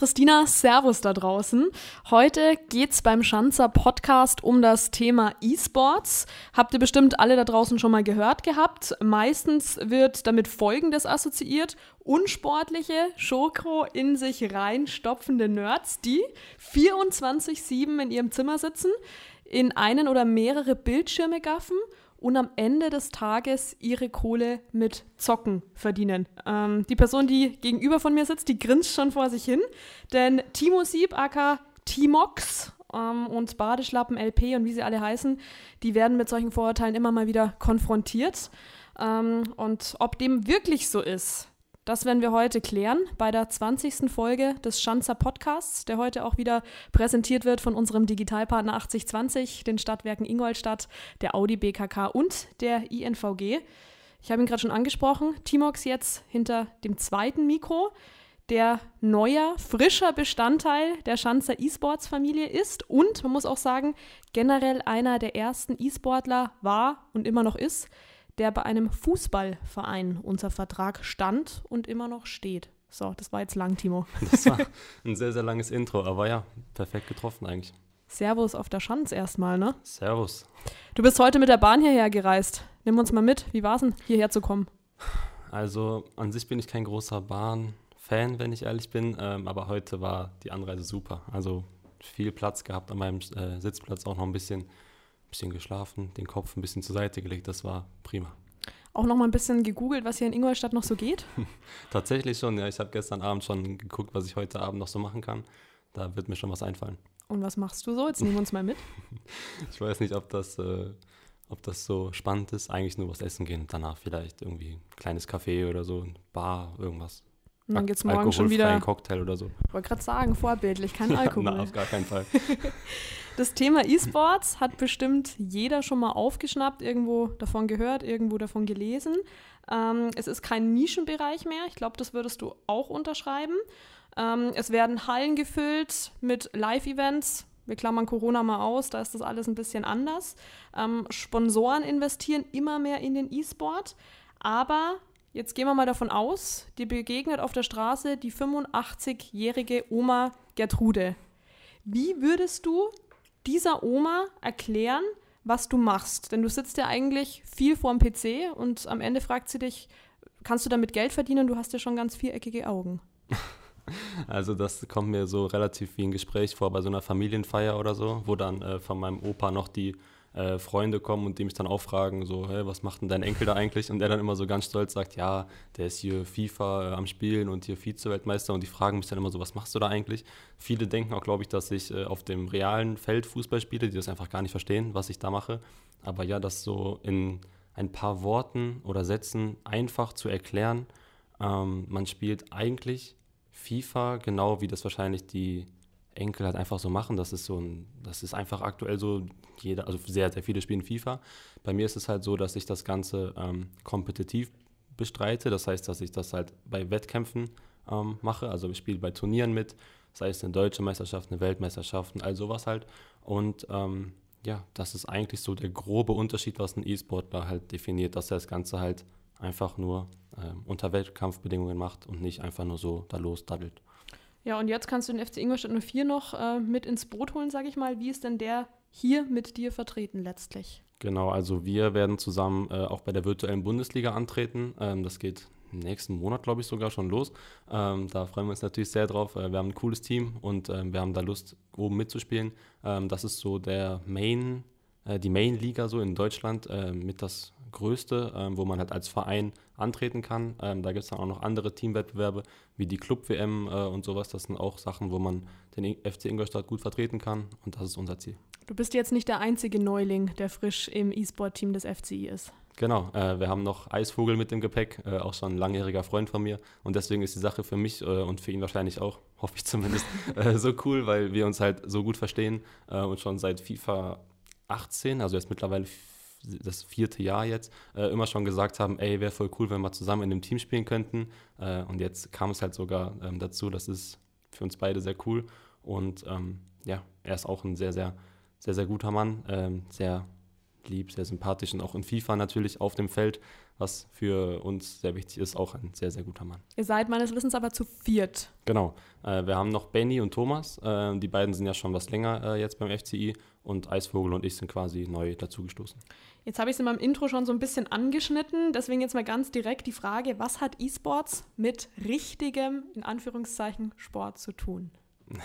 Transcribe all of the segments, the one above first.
Christina, Servus da draußen. Heute geht's beim Schanzer Podcast um das Thema E-Sports. Habt ihr bestimmt alle da draußen schon mal gehört gehabt. Meistens wird damit Folgendes assoziiert. Unsportliche, Schokro in sich reinstopfende Nerds, die 24-7 in ihrem Zimmer sitzen, in einen oder mehrere Bildschirme gaffen und am Ende des Tages ihre Kohle mit Zocken verdienen. Ähm, die Person, die gegenüber von mir sitzt, die grinst schon vor sich hin, denn Timo Sieb, aka Timox, ähm, und Badeschlappen, LP und wie sie alle heißen, die werden mit solchen Vorurteilen immer mal wieder konfrontiert. Ähm, und ob dem wirklich so ist, das werden wir heute klären bei der 20. Folge des Schanzer Podcasts, der heute auch wieder präsentiert wird von unserem Digitalpartner 8020, den Stadtwerken Ingolstadt, der Audi BKK und der INVG. Ich habe ihn gerade schon angesprochen. Timox jetzt hinter dem zweiten Mikro, der neuer, frischer Bestandteil der Schanzer E-Sports-Familie ist und man muss auch sagen, generell einer der ersten E-Sportler war und immer noch ist, der bei einem Fußballverein unter Vertrag stand und immer noch steht. So, das war jetzt lang, Timo. Das war ein sehr, sehr langes Intro, aber ja, perfekt getroffen eigentlich. Servus auf der Schanz erstmal, ne? Servus. Du bist heute mit der Bahn hierher gereist. Nimm uns mal mit. Wie war es denn, hierher zu kommen? Also, an sich bin ich kein großer Bahn-Fan, wenn ich ehrlich bin, ähm, aber heute war die Anreise super. Also, viel Platz gehabt an meinem äh, Sitzplatz, auch noch ein bisschen bisschen geschlafen, den Kopf ein bisschen zur Seite gelegt. Das war prima. Auch noch mal ein bisschen gegoogelt, was hier in Ingolstadt noch so geht? Tatsächlich schon, ja. Ich habe gestern Abend schon geguckt, was ich heute Abend noch so machen kann. Da wird mir schon was einfallen. Und was machst du so? Jetzt nehmen wir uns mal mit. ich weiß nicht, ob das, äh, ob das so spannend ist. Eigentlich nur was essen gehen und danach vielleicht irgendwie ein kleines Café oder so, ein Bar, irgendwas. Und dann geht es morgen schon wieder. Ein Cocktail oder so. Ich wollte gerade sagen, vorbildlich, kein Alkohol. Na, auf gar keinen Fall. Das Thema E-Sports hat bestimmt jeder schon mal aufgeschnappt, irgendwo davon gehört, irgendwo davon gelesen. Ähm, es ist kein Nischenbereich mehr. Ich glaube, das würdest du auch unterschreiben. Ähm, es werden Hallen gefüllt mit Live-Events. Wir klammern Corona mal aus, da ist das alles ein bisschen anders. Ähm, Sponsoren investieren immer mehr in den E-Sport. Aber jetzt gehen wir mal davon aus, dir begegnet auf der Straße die 85-jährige Oma Gertrude. Wie würdest du dieser Oma erklären, was du machst. Denn du sitzt ja eigentlich viel vorm PC und am Ende fragt sie dich, kannst du damit Geld verdienen? Du hast ja schon ganz viereckige Augen. Also das kommt mir so relativ wie ein Gespräch vor bei so einer Familienfeier oder so, wo dann äh, von meinem Opa noch die äh, Freunde kommen und die mich dann auch fragen, so, hey, was macht denn dein Enkel da eigentlich? Und er dann immer so ganz stolz sagt, ja, der ist hier FIFA äh, am Spielen und hier Vize-Weltmeister und die fragen mich dann immer so, was machst du da eigentlich? Viele denken auch, glaube ich, dass ich äh, auf dem realen Feld Fußball spiele, die das einfach gar nicht verstehen, was ich da mache. Aber ja, das so in ein paar Worten oder Sätzen einfach zu erklären, ähm, man spielt eigentlich FIFA, genau wie das wahrscheinlich die Enkel halt einfach so machen. Das ist so ein, das ist einfach aktuell so, jeder, also sehr, sehr viele spielen FIFA. Bei mir ist es halt so, dass ich das Ganze ähm, kompetitiv bestreite. Das heißt, dass ich das halt bei Wettkämpfen ähm, mache. Also ich spiele bei Turnieren mit, sei es eine deutsche Meisterschaft, eine Weltmeisterschaft und all sowas halt. Und ähm, ja, das ist eigentlich so der grobe Unterschied, was ein E-Sportler halt definiert, dass er das Ganze halt einfach nur ähm, unter Wettkampfbedingungen macht und nicht einfach nur so da losdaddelt. Ja, und jetzt kannst du den FC Ingolstadt 04 noch äh, mit ins Boot holen, sage ich mal. Wie ist denn der hier mit dir vertreten letztlich? Genau, also wir werden zusammen äh, auch bei der virtuellen Bundesliga antreten. Ähm, das geht nächsten Monat, glaube ich, sogar schon los. Ähm, da freuen wir uns natürlich sehr drauf. Äh, wir haben ein cooles Team und äh, wir haben da Lust, oben mitzuspielen. Ähm, das ist so der Main, äh, die Main-Liga so in Deutschland äh, mit das größte, ähm, wo man halt als Verein antreten kann. Ähm, da gibt es dann auch noch andere Teamwettbewerbe wie die Club-WM äh, und sowas. Das sind auch Sachen, wo man den FC Ingolstadt gut vertreten kann und das ist unser Ziel. Du bist jetzt nicht der einzige Neuling, der frisch im E-Sport-Team des FCI ist. Genau, äh, wir haben noch Eisvogel mit dem Gepäck, äh, auch schon ein langjähriger Freund von mir. Und deswegen ist die Sache für mich äh, und für ihn wahrscheinlich auch, hoffe ich zumindest, äh, so cool, weil wir uns halt so gut verstehen äh, und schon seit FIFA 18, also jetzt mittlerweile das vierte Jahr jetzt, äh, immer schon gesagt haben, ey, wäre voll cool, wenn wir zusammen in einem Team spielen könnten. Äh, und jetzt kam es halt sogar ähm, dazu, das ist für uns beide sehr cool. Und ähm, ja, er ist auch ein sehr, sehr, sehr, sehr guter Mann, ähm, sehr lieb, sehr sympathisch und auch in FIFA natürlich auf dem Feld, was für uns sehr wichtig ist, auch ein sehr, sehr guter Mann. Ihr seid meines Wissens aber zu viert. Genau. Äh, wir haben noch Benny und Thomas. Äh, die beiden sind ja schon was länger äh, jetzt beim FCI und Eisvogel und ich sind quasi neu dazugestoßen. Jetzt habe ich es in meinem Intro schon so ein bisschen angeschnitten, deswegen jetzt mal ganz direkt die Frage, was hat E-Sports mit richtigem, in Anführungszeichen, Sport zu tun?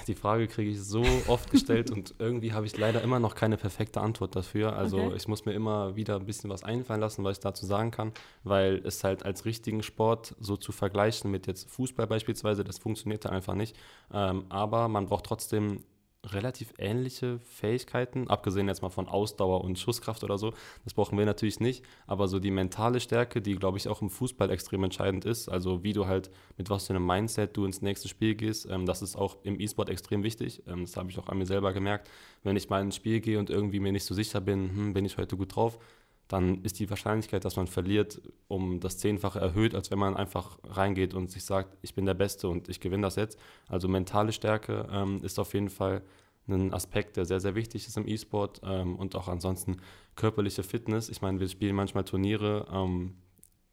Die Frage kriege ich so oft gestellt und irgendwie habe ich leider immer noch keine perfekte Antwort dafür. Also okay. ich muss mir immer wieder ein bisschen was einfallen lassen, was ich dazu sagen kann, weil es halt als richtigen Sport so zu vergleichen mit jetzt Fußball beispielsweise, das funktioniert einfach nicht. Ähm, aber man braucht trotzdem relativ ähnliche Fähigkeiten, abgesehen jetzt mal von Ausdauer und Schusskraft oder so. Das brauchen wir natürlich nicht, aber so die mentale Stärke, die glaube ich auch im Fußball extrem entscheidend ist, also wie du halt mit was für einem Mindset du ins nächste Spiel gehst, ähm, das ist auch im E-Sport extrem wichtig. Ähm, das habe ich auch an mir selber gemerkt. Wenn ich mal ins Spiel gehe und irgendwie mir nicht so sicher bin, hm, bin ich heute gut drauf, dann ist die Wahrscheinlichkeit, dass man verliert, um das Zehnfache erhöht, als wenn man einfach reingeht und sich sagt, ich bin der Beste und ich gewinne das jetzt. Also mentale Stärke ähm, ist auf jeden Fall ein Aspekt, der sehr, sehr wichtig ist im E-Sport ähm, und auch ansonsten körperliche Fitness. Ich meine, wir spielen manchmal Turniere ähm,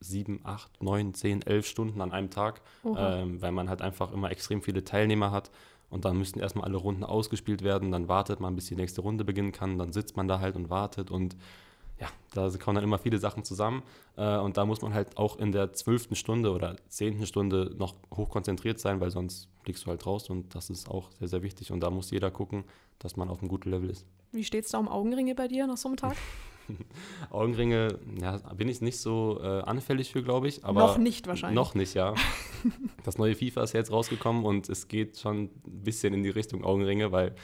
sieben, acht, neun, zehn, elf Stunden an einem Tag, ähm, weil man halt einfach immer extrem viele Teilnehmer hat und dann müssen erstmal alle Runden ausgespielt werden, dann wartet man, bis die nächste Runde beginnen kann, dann sitzt man da halt und wartet und ja, da kommen dann immer viele Sachen zusammen äh, und da muss man halt auch in der zwölften Stunde oder zehnten Stunde noch hochkonzentriert sein, weil sonst fliegst du halt raus und das ist auch sehr, sehr wichtig und da muss jeder gucken, dass man auf einem guten Level ist. Wie steht es da um Augenringe bei dir nach so einem Tag? Augenringe, ja, bin ich nicht so äh, anfällig für, glaube ich. Aber noch nicht wahrscheinlich. Noch nicht, ja. das neue FIFA ist jetzt rausgekommen und es geht schon ein bisschen in die Richtung Augenringe, weil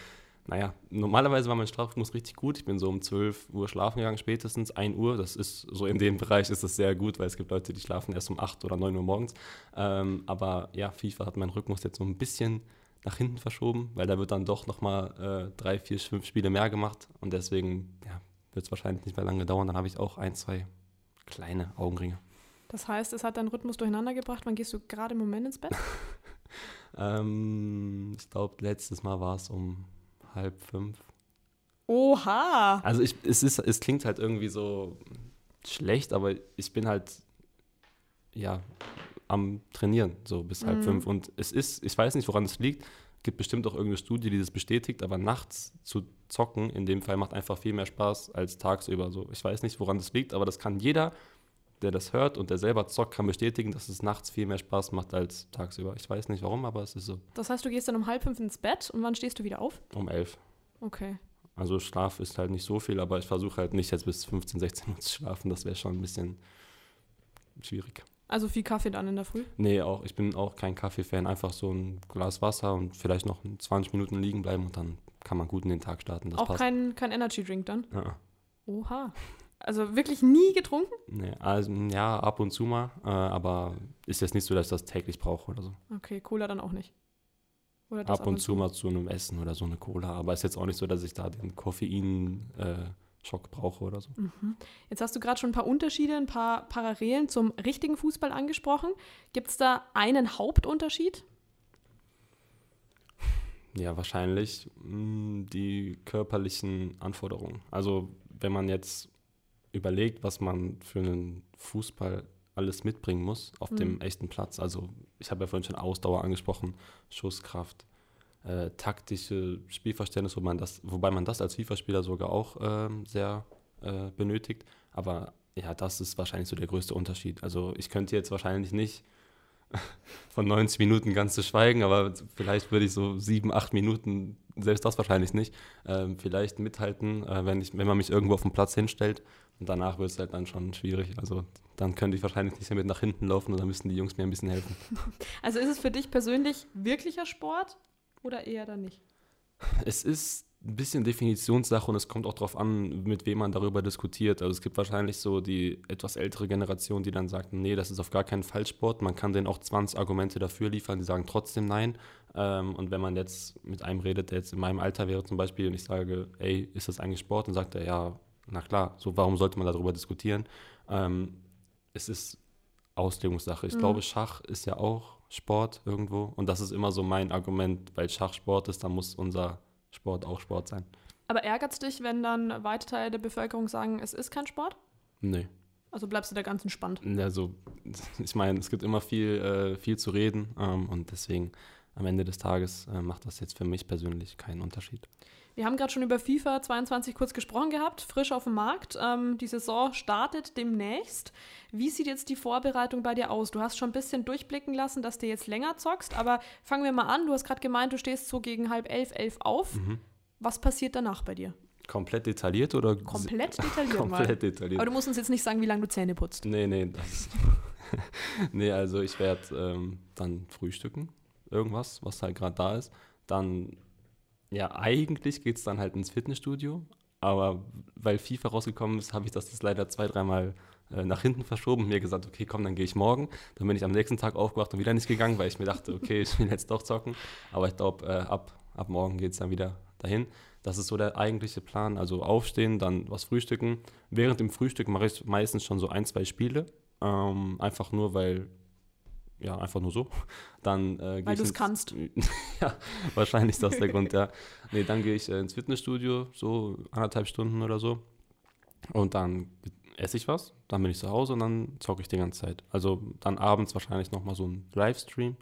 naja, normalerweise war mein Schlafrhythmus richtig gut. Ich bin so um 12 Uhr schlafen gegangen, spätestens 1 Uhr. Das ist so in dem Bereich ist das sehr gut, weil es gibt Leute, die schlafen erst um 8 oder 9 Uhr morgens. Ähm, aber ja, FIFA hat meinen Rhythmus jetzt so ein bisschen nach hinten verschoben, weil da wird dann doch nochmal äh, drei, vier, fünf Spiele mehr gemacht. Und deswegen ja, wird es wahrscheinlich nicht mehr lange dauern. Dann habe ich auch ein, zwei kleine Augenringe. Das heißt, es hat deinen Rhythmus durcheinander gebracht. Wann gehst du gerade im Moment ins Bett? ähm, ich glaube, letztes Mal war es um halb fünf. Oha! Also ich, es, ist, es klingt halt irgendwie so schlecht, aber ich bin halt ja am Trainieren, so bis halb mhm. fünf. Und es ist, ich weiß nicht, woran es liegt. Gibt bestimmt auch irgendeine Studie, die das bestätigt, aber nachts zu zocken, in dem Fall macht einfach viel mehr Spaß als tagsüber. So, ich weiß nicht, woran das liegt, aber das kann jeder, der das hört und der selber zockt, kann bestätigen, dass es nachts viel mehr Spaß macht als tagsüber. Ich weiß nicht warum, aber es ist so. Das heißt, du gehst dann um halb fünf ins Bett und wann stehst du wieder auf? Um elf. Okay. Also Schlaf ist halt nicht so viel, aber ich versuche halt nicht jetzt bis 15, 16 Uhr zu schlafen. Das wäre schon ein bisschen schwierig. Also viel Kaffee dann in der Früh? Nee, auch, ich bin auch kein Kaffee-Fan. Einfach so ein Glas Wasser und vielleicht noch 20 Minuten liegen bleiben und dann kann man gut in den Tag starten. Das auch passt. kein, kein Energy-Drink dann? Ja. Oha. Also wirklich nie getrunken? Nee, also ja, ab und zu mal, äh, aber ist jetzt nicht so, dass ich das täglich brauche oder so. Okay, Cola dann auch nicht. ab, ab, und zu mal zu einem Essen oder so eine Cola, aber ist jetzt auch nicht so, dass ich da den Koffein-Schock äh, brauche oder so. Mhm. Jetzt hast du gerade schon ein paar Unterschiede, ein paar Parallelen zum richtigen Fußball angesprochen. Gibt es da einen Hauptunterschied? Ja, wahrscheinlich mh, mm, die körperlichen Anforderungen. Also wenn man jetzt überlegt, was man für einen Fußball alles mitbringen muss auf mhm. dem echten Platz. Also ich habe ja vorhin schon Ausdauer angesprochen, Schusskraft, äh, taktische Spielverständnis, wo man das, wobei man das als FIFA-Spieler sogar auch äh, sehr äh, benötigt. Aber ja, das ist wahrscheinlich so der größte Unterschied. Also ich könnte jetzt wahrscheinlich nicht von 90 Minuten ganz zu schweigen, aber vielleicht würde ich so sieben, acht Minuten, selbst das wahrscheinlich nicht, äh, vielleicht mithalten, äh, wenn, ich, wenn man mich irgendwo auf den Platz hinstellt. Und danach wird es halt dann schon schwierig. Also dann könnte ich wahrscheinlich nicht mehr mit nach hinten laufen und dann müssten die Jungs mir ein bisschen helfen. Also ist es für dich persönlich wirklicher Sport oder eher dann nicht? Es ist ein bisschen Definitionssache und es kommt auch darauf an, mit wem man darüber diskutiert. Also es gibt wahrscheinlich so die etwas ältere Generation, die dann sagt, nee, das ist auf gar keinen Fall Sport. Man kann denen auch 20 Argumente dafür liefern, die sagen trotzdem nein. Ähm, und wenn man jetzt mit einem redet, der jetzt in meinem Alter wäre zum Beispiel und ich sage, ey, ist das eigentlich Sport? Dann sagt er, ja, na klar, so warum sollte man darüber diskutieren? Ähm, es ist Auslegungssache. Ich mhm. glaube, Schach ist ja auch Sport irgendwo und das ist immer so mein Argument, weil Schach Sport ist, dann muss unser Sport auch Sport sein. Aber ärgert es dich, wenn dann weite Teile der Bevölkerung sagen, es ist kein Sport? Nee. Also bleibst du da ganz entspannt? Also, ich meine, es gibt immer viel, äh, viel zu reden ähm, und deswegen am Ende des Tages äh, macht das jetzt für mich persönlich keinen Unterschied. Wir haben gerade schon über FIFA 22 kurz gesprochen gehabt, frisch auf dem Markt. Ähm, die Saison startet demnächst. Wie sieht jetzt die Vorbereitung bei dir aus? Du hast schon ein bisschen durchblicken lassen, dass du jetzt länger zockst, aber fangen wir mal an. Du hast gerade gemeint, du stehst so gegen halb elf, elf auf. Mhm. Was passiert danach bei dir? Komplett detailliert oder? Komplett detailliert. Komplett mal. detailliert. Aber du musst uns jetzt nicht sagen, wie lange du Zähne putzt. Nee, nee, das. nee, also ich werde ähm, dann frühstücken, irgendwas, was halt gerade da ist. Dann ja, eigentlich geht es dann halt ins Fitnessstudio, aber weil FIFA rausgekommen ist, habe ich das jetzt leider zwei, dreimal äh, nach hinten verschoben und mir gesagt, okay, komm, dann gehe ich morgen. Dann bin ich am nächsten Tag aufgewacht und wieder nicht gegangen, weil ich mir dachte, okay, ich will jetzt doch zocken. Aber ich glaube, äh, ab, ab morgen geht es dann wieder dahin. Das ist so der eigentliche Plan. Also aufstehen, dann was frühstücken. Während dem Frühstück mache ich meistens schon so ein, zwei Spiele. Ähm, einfach nur, weil ja, einfach nur so. Dann, äh, Weil du es kannst. ja, wahrscheinlich ist das der Grund, ja. Nee, dann gehe ich äh, ins Fitnessstudio, so anderthalb Stunden oder so. Und dann esse ich was, dann bin ich zu Hause und dann zocke ich die ganze Zeit. Also dann abends wahrscheinlich nochmal so ein Livestream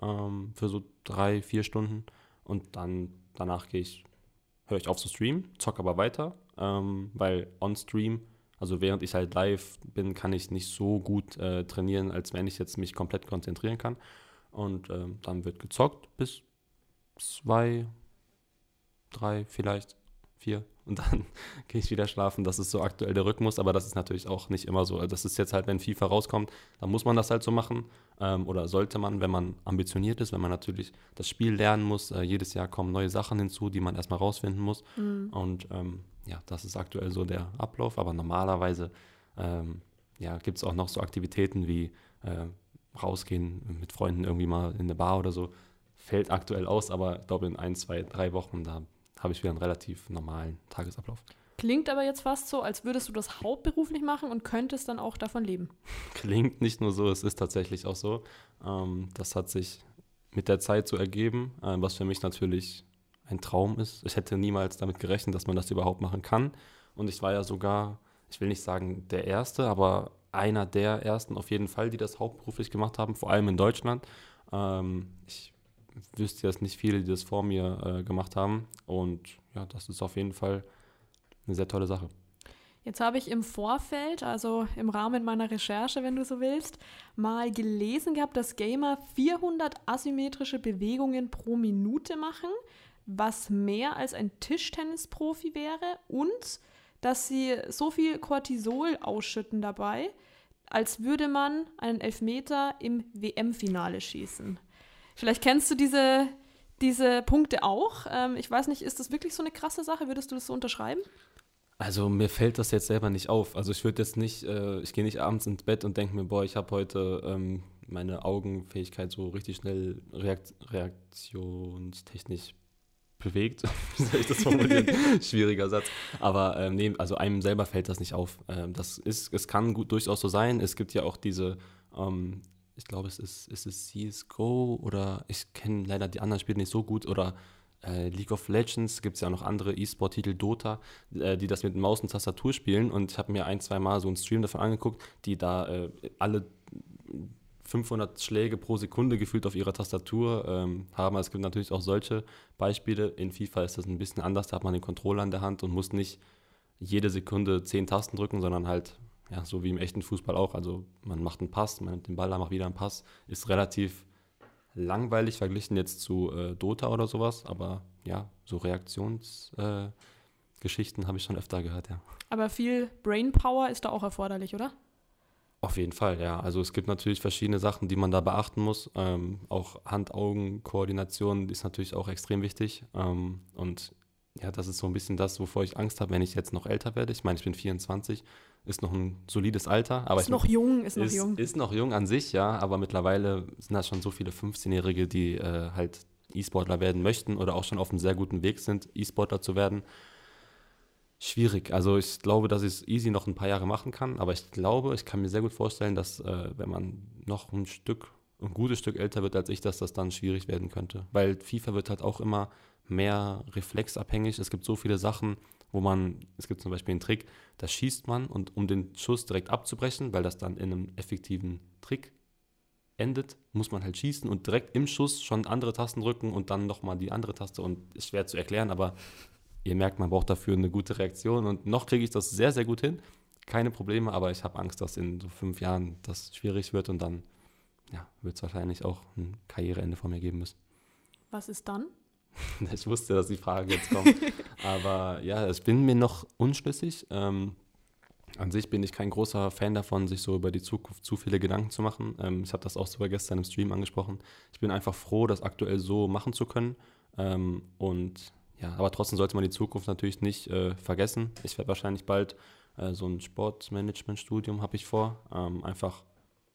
ähm, für so drei, vier Stunden. Und dann danach gehe ich, höre ich auf zu streamen, zocke aber weiter, ähm, weil on Stream also während ich halt live bin, kann ich nicht so gut äh, trainieren, als wenn ich jetzt mich komplett konzentrieren kann. Und ähm, dann wird gezockt bis zwei, drei, vielleicht vier. Und dann gehe ich wieder schlafen. Das ist so aktuell der Rhythmus, aber das ist natürlich auch nicht immer so. Das ist jetzt halt, wenn FIFA rauskommt, dann muss man das halt so machen. Ähm, oder sollte man, wenn man ambitioniert ist, wenn man natürlich das Spiel lernen muss. Äh, jedes Jahr kommen neue Sachen hinzu, die man erstmal rausfinden muss. Mhm. Und ähm, ja, das ist aktuell so der Ablauf, aber normalerweise ähm, ja, gibt es auch noch so Aktivitäten wie äh, rausgehen mit Freunden irgendwie mal in eine Bar oder so. Fällt aktuell aus, aber ich glaube in ein, zwei, drei Wochen, da habe ich wieder einen relativ normalen Tagesablauf. Klingt aber jetzt fast so, als würdest du das hauptberuflich machen und könntest dann auch davon leben. Klingt nicht nur so, es ist tatsächlich auch so. Ähm, das hat sich mit der Zeit so ergeben, äh, was für mich natürlich ein Traum ist. Ich hätte niemals damit gerechnet, dass man das überhaupt machen kann. Und ich war ja sogar, ich will nicht sagen der Erste, aber einer der Ersten auf jeden Fall, die das hauptberuflich gemacht haben, vor allem in Deutschland. Ähm, ich wüsste jetzt nicht viele, die das vor mir äh, gemacht haben. Und ja, das ist auf jeden Fall eine sehr tolle Sache. Jetzt habe ich im Vorfeld, also im Rahmen meiner Recherche, wenn du so willst, mal gelesen gehabt, dass Gamer 400 asymmetrische Bewegungen pro Minute machen was mehr als ein Tischtennisprofi wäre und dass sie so viel Cortisol ausschütten dabei, als würde man einen Elfmeter im WM-Finale schießen. Vielleicht kennst du diese, diese Punkte auch. Ähm, ich weiß nicht, ist das wirklich so eine krasse Sache? Würdest du das so unterschreiben? Also mir fällt das jetzt selber nicht auf. Also ich würde jetzt nicht, äh, ich gehe nicht abends ins Bett und denke mir, boah, ich habe heute ähm, meine Augenfähigkeit so richtig schnell reakt reaktionstechnisch bewegt. Wie soll ich das formulieren? Schwieriger Satz. Aber ähm, nee, also einem selber fällt das nicht auf. Ähm, das ist, es kann gut durchaus so sein. Es gibt ja auch diese, ähm, ich glaube, es ist, ist es CSGO oder ich kenne leider die anderen Spiele nicht so gut oder äh, League of Legends gibt es ja noch andere E-Sport-Titel, Dota, äh, die das mit Maus und Tastatur spielen. Und ich habe mir ein, zwei Mal so einen Stream davon angeguckt, die da äh, alle 500 Schläge pro Sekunde gefühlt auf ihrer Tastatur ähm, haben. Es gibt natürlich auch solche Beispiele. In FIFA ist das ein bisschen anders. Da hat man den Controller in der Hand und muss nicht jede Sekunde 10 Tasten drücken, sondern halt, ja, so wie im echten Fußball auch. Also man macht einen Pass, man nimmt den Ball, macht wieder einen Pass. Ist relativ langweilig verglichen jetzt zu äh, Dota oder sowas. Aber ja, so Reaktionsgeschichten äh, habe ich schon öfter gehört, ja. Aber viel Brainpower ist da auch erforderlich, oder? Auf jeden Fall, ja. Also es gibt natürlich verschiedene Sachen, die man da beachten muss. Ähm, auch Hand-Augen-Koordination ist natürlich auch extrem wichtig. Ähm, und ja, das ist so ein bisschen das, wovor ich Angst habe, wenn ich jetzt noch älter werde. Ich meine, ich bin 24, ist noch ein solides Alter. Aber ist noch jung, ist noch ist, jung. Ist noch jung an sich, ja. Aber mittlerweile sind da schon so viele 15-Jährige, die äh, halt E-Sportler werden möchten oder auch schon auf einem sehr guten Weg sind, E-Sportler zu werden. Schwierig. Also ich glaube, dass ich es easy noch ein paar Jahre machen kann, aber ich glaube, ich kann mir sehr gut vorstellen, dass äh, wenn man noch ein Stück ein gutes Stück älter wird als ich, dass das dann schwierig werden könnte. Weil FIFA wird halt auch immer mehr reflexabhängig. Es gibt so viele Sachen, wo man, es gibt zum Beispiel einen Trick, da schießt man und um den Schuss direkt abzubrechen, weil das dann in einem effektiven Trick endet, muss man halt schießen und direkt im Schuss schon andere Tasten drücken und dann nochmal die andere Taste und ist schwer zu erklären, aber ihr merkt, man braucht dafür eine gute Reaktion und noch kriege ich das sehr, sehr gut hin. Keine Probleme, aber ich habe Angst, dass in so fünf Jahren das schwierig wird und dann ja, wird es wahrscheinlich auch ein Karriereende von mir geben müssen. Was ist dann? ich wusste, dass die Frage jetzt kommt. aber ja, ich bin mir noch unschlüssig. Ähm, an sich bin ich kein großer Fan davon, sich so über die Zukunft zu viele Gedanken zu machen. Ähm, ich habe das auch sogar gestern im Stream angesprochen. Ich bin einfach froh, das aktuell so machen zu können. Ähm, und ja, aber trotzdem sollte man die Zukunft natürlich nicht äh, vergessen. Ich werde wahrscheinlich bald äh, so ein Sportmanagement-Studium habe ich vor. Ähm, einfach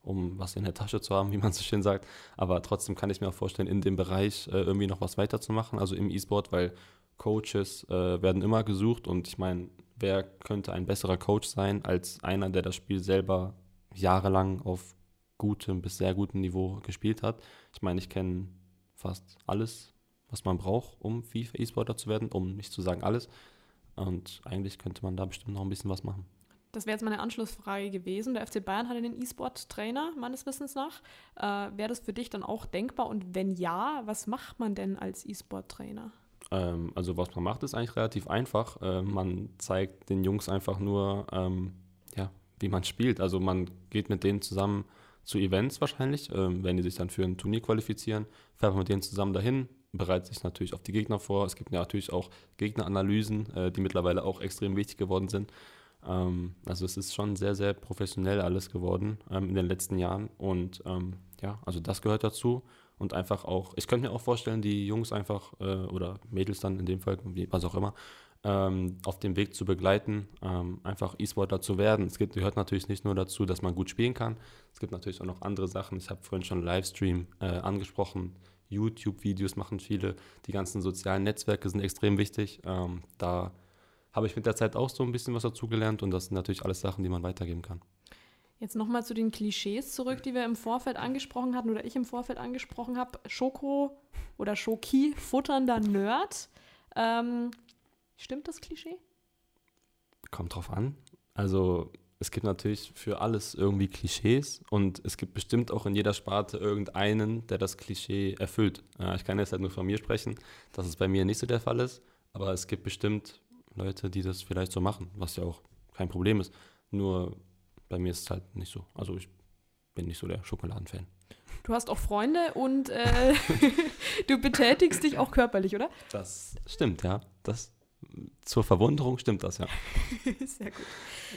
um was in der Tasche zu haben, wie man so schön sagt. Aber trotzdem kann ich mir auch vorstellen, in dem Bereich äh, irgendwie noch was weiterzumachen, also im E-Sport, weil Coaches äh, werden immer gesucht und ich meine, wer könnte ein besserer Coach sein als einer, der das Spiel selber jahrelang auf gutem bis sehr gutem Niveau gespielt hat. Ich meine, ich kenne fast alles, was man braucht, um FIFA E-Sportler zu werden, um nicht zu sagen alles. Und eigentlich könnte man da bestimmt noch ein bisschen was machen. Das wäre jetzt meine Anschlussfrage gewesen. Der FC Bayern hat einen E-Sport-Trainer, meines Wissens nach. Äh, wäre das für dich dann auch denkbar? Und wenn ja, was macht man denn als E-Sport-Trainer? Ähm, also was man macht, ist eigentlich relativ einfach. Äh, man zeigt den Jungs einfach nur, ähm, ja, wie man spielt. Also man geht mit denen zusammen zu Events wahrscheinlich, ähm, wenn die sich dann für ein Turnier qualifizieren, fährt man mit denen zusammen dahin, bereitet sich natürlich auf die Gegner vor. Es gibt ja natürlich auch Gegneranalysen, äh, die mittlerweile auch extrem wichtig geworden sind. Ähm, also es ist schon sehr, sehr professionell alles geworden ähm, in den letzten Jahren. Und ähm, ja, also das gehört dazu und einfach auch, ich könnte mir auch vorstellen, die Jungs einfach äh, oder Mädels dann in dem Fall, was auch immer, ähm, auf dem Weg zu begleiten, ähm, einfach E-Sportler zu werden. Es gibt, gehört natürlich nicht nur dazu, dass man gut spielen kann, es gibt natürlich auch noch andere Sachen. Ich habe vorhin schon Livestream äh, angesprochen, YouTube-Videos machen viele, die ganzen sozialen Netzwerke sind extrem wichtig. Ähm, da habe ich mit der Zeit auch so ein bisschen was dazugelernt und das sind natürlich alles Sachen, die man weitergeben kann. Jetzt nochmal zu den Klischees zurück, die wir im Vorfeld angesprochen hatten oder ich im Vorfeld angesprochen habe. Schoko oder Schoki, futternder Nerd. Ähm, stimmt das Klischee? Kommt drauf an. Also es gibt natürlich für alles irgendwie Klischees und es gibt bestimmt auch in jeder Sparte irgendeinen, der das Klischee erfüllt. ich kann jetzt halt nur von mir sprechen, dass es bei mir nicht so der Fall ist, aber es gibt bestimmt Leute, die das vielleicht so machen, was ja auch kein Problem ist. Nur bei mir ist es halt nicht so. Also ich bin nicht so der Schokoladenfan. Du hast auch Freunde und äh, du betätigst dich auch körperlich, oder? Das stimmt, ja. Das zur Verwunderung stimmt das, ja. Sehr gut.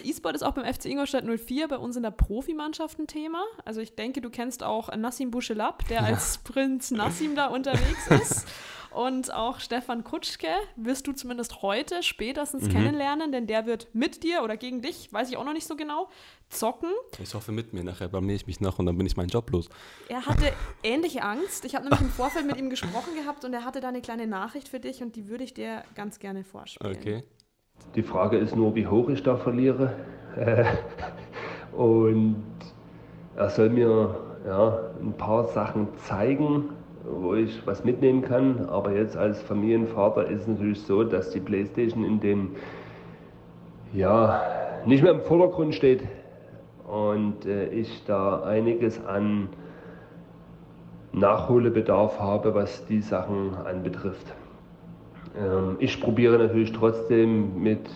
E-Sport ist auch beim FC Ingolstadt 04 bei uns in der Profimannschaft ein Thema. Also ich denke, du kennst auch Nassim Bouchelab, der als Prinz Nassim da unterwegs ist. Und auch Stefan Kutschke wirst du zumindest heute spätestens mhm. kennenlernen, denn der wird mit dir oder gegen dich, weiß ich auch noch nicht so genau, zocken. Ich hoffe mit mir, nachher blamier ich mich noch und dann bin ich meinen Job los. Er hatte ähnliche Angst. Ich habe nämlich im Vorfeld mit ihm gesprochen gehabt und er hatte da eine kleine Nachricht für dich und die würde ich dir ganz gerne vorspielen. Okay. Die Frage ist nur, wie hoch ich da verliere. und er soll mir ja, ein paar Sachen zeigen, wo ich was mitnehmen kann. Aber jetzt als Familienvater ist es natürlich so, dass die Playstation in dem, ja, nicht mehr im Vordergrund steht und äh, ich da einiges an Nachholbedarf habe, was die Sachen anbetrifft. Ähm, ich probiere natürlich trotzdem mit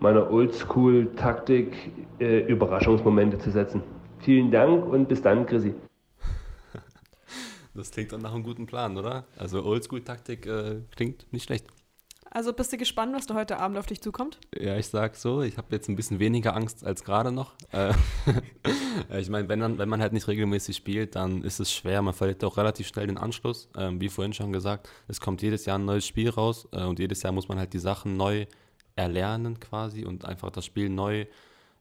meiner Oldschool-Taktik äh, Überraschungsmomente zu setzen. Vielen Dank und bis dann, Chrissy. Das klingt dann nach einem guten Plan, oder? Also Oldschool-Taktik äh, klingt nicht schlecht. Also bist du gespannt, was da heute Abend auf dich zukommt? Ja, ich sag so, ich habe jetzt ein bisschen weniger Angst als gerade noch. Äh, ich meine, wenn, man, wenn man halt nicht regelmäßig spielt, dann ist es schwer. Man verliert auch relativ schnell den Anschluss. Ähm, wie vorhin schon gesagt, es kommt jedes Jahr ein neues Spiel raus äh, und jedes Jahr muss man halt die Sachen neu erlernen quasi und einfach das Spiel neu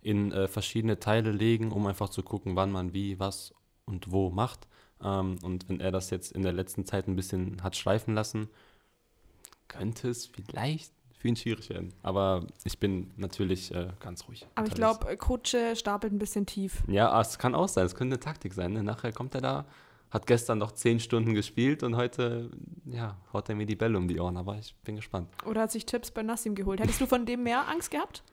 in äh, verschiedene Teile legen, um einfach zu gucken, wann man wie, was und wo macht. Ähm, und wenn er das jetzt in der letzten Zeit ein bisschen hat schleifen lassen, könnte es vielleicht, für ihn schwierig werden. Aber ich bin natürlich äh, ganz ruhig. Aber ich glaube, Kutsche stapelt ein bisschen tief. Ja, ah, es kann auch sein. Es könnte eine Taktik sein. Ne? Nachher kommt er da, hat gestern noch zehn Stunden gespielt und heute, ja, haut er mir die Bälle um die Ohren. Aber ich bin gespannt. Oder hat sich Tipps bei Nassim geholt. Hättest du von dem mehr Angst gehabt?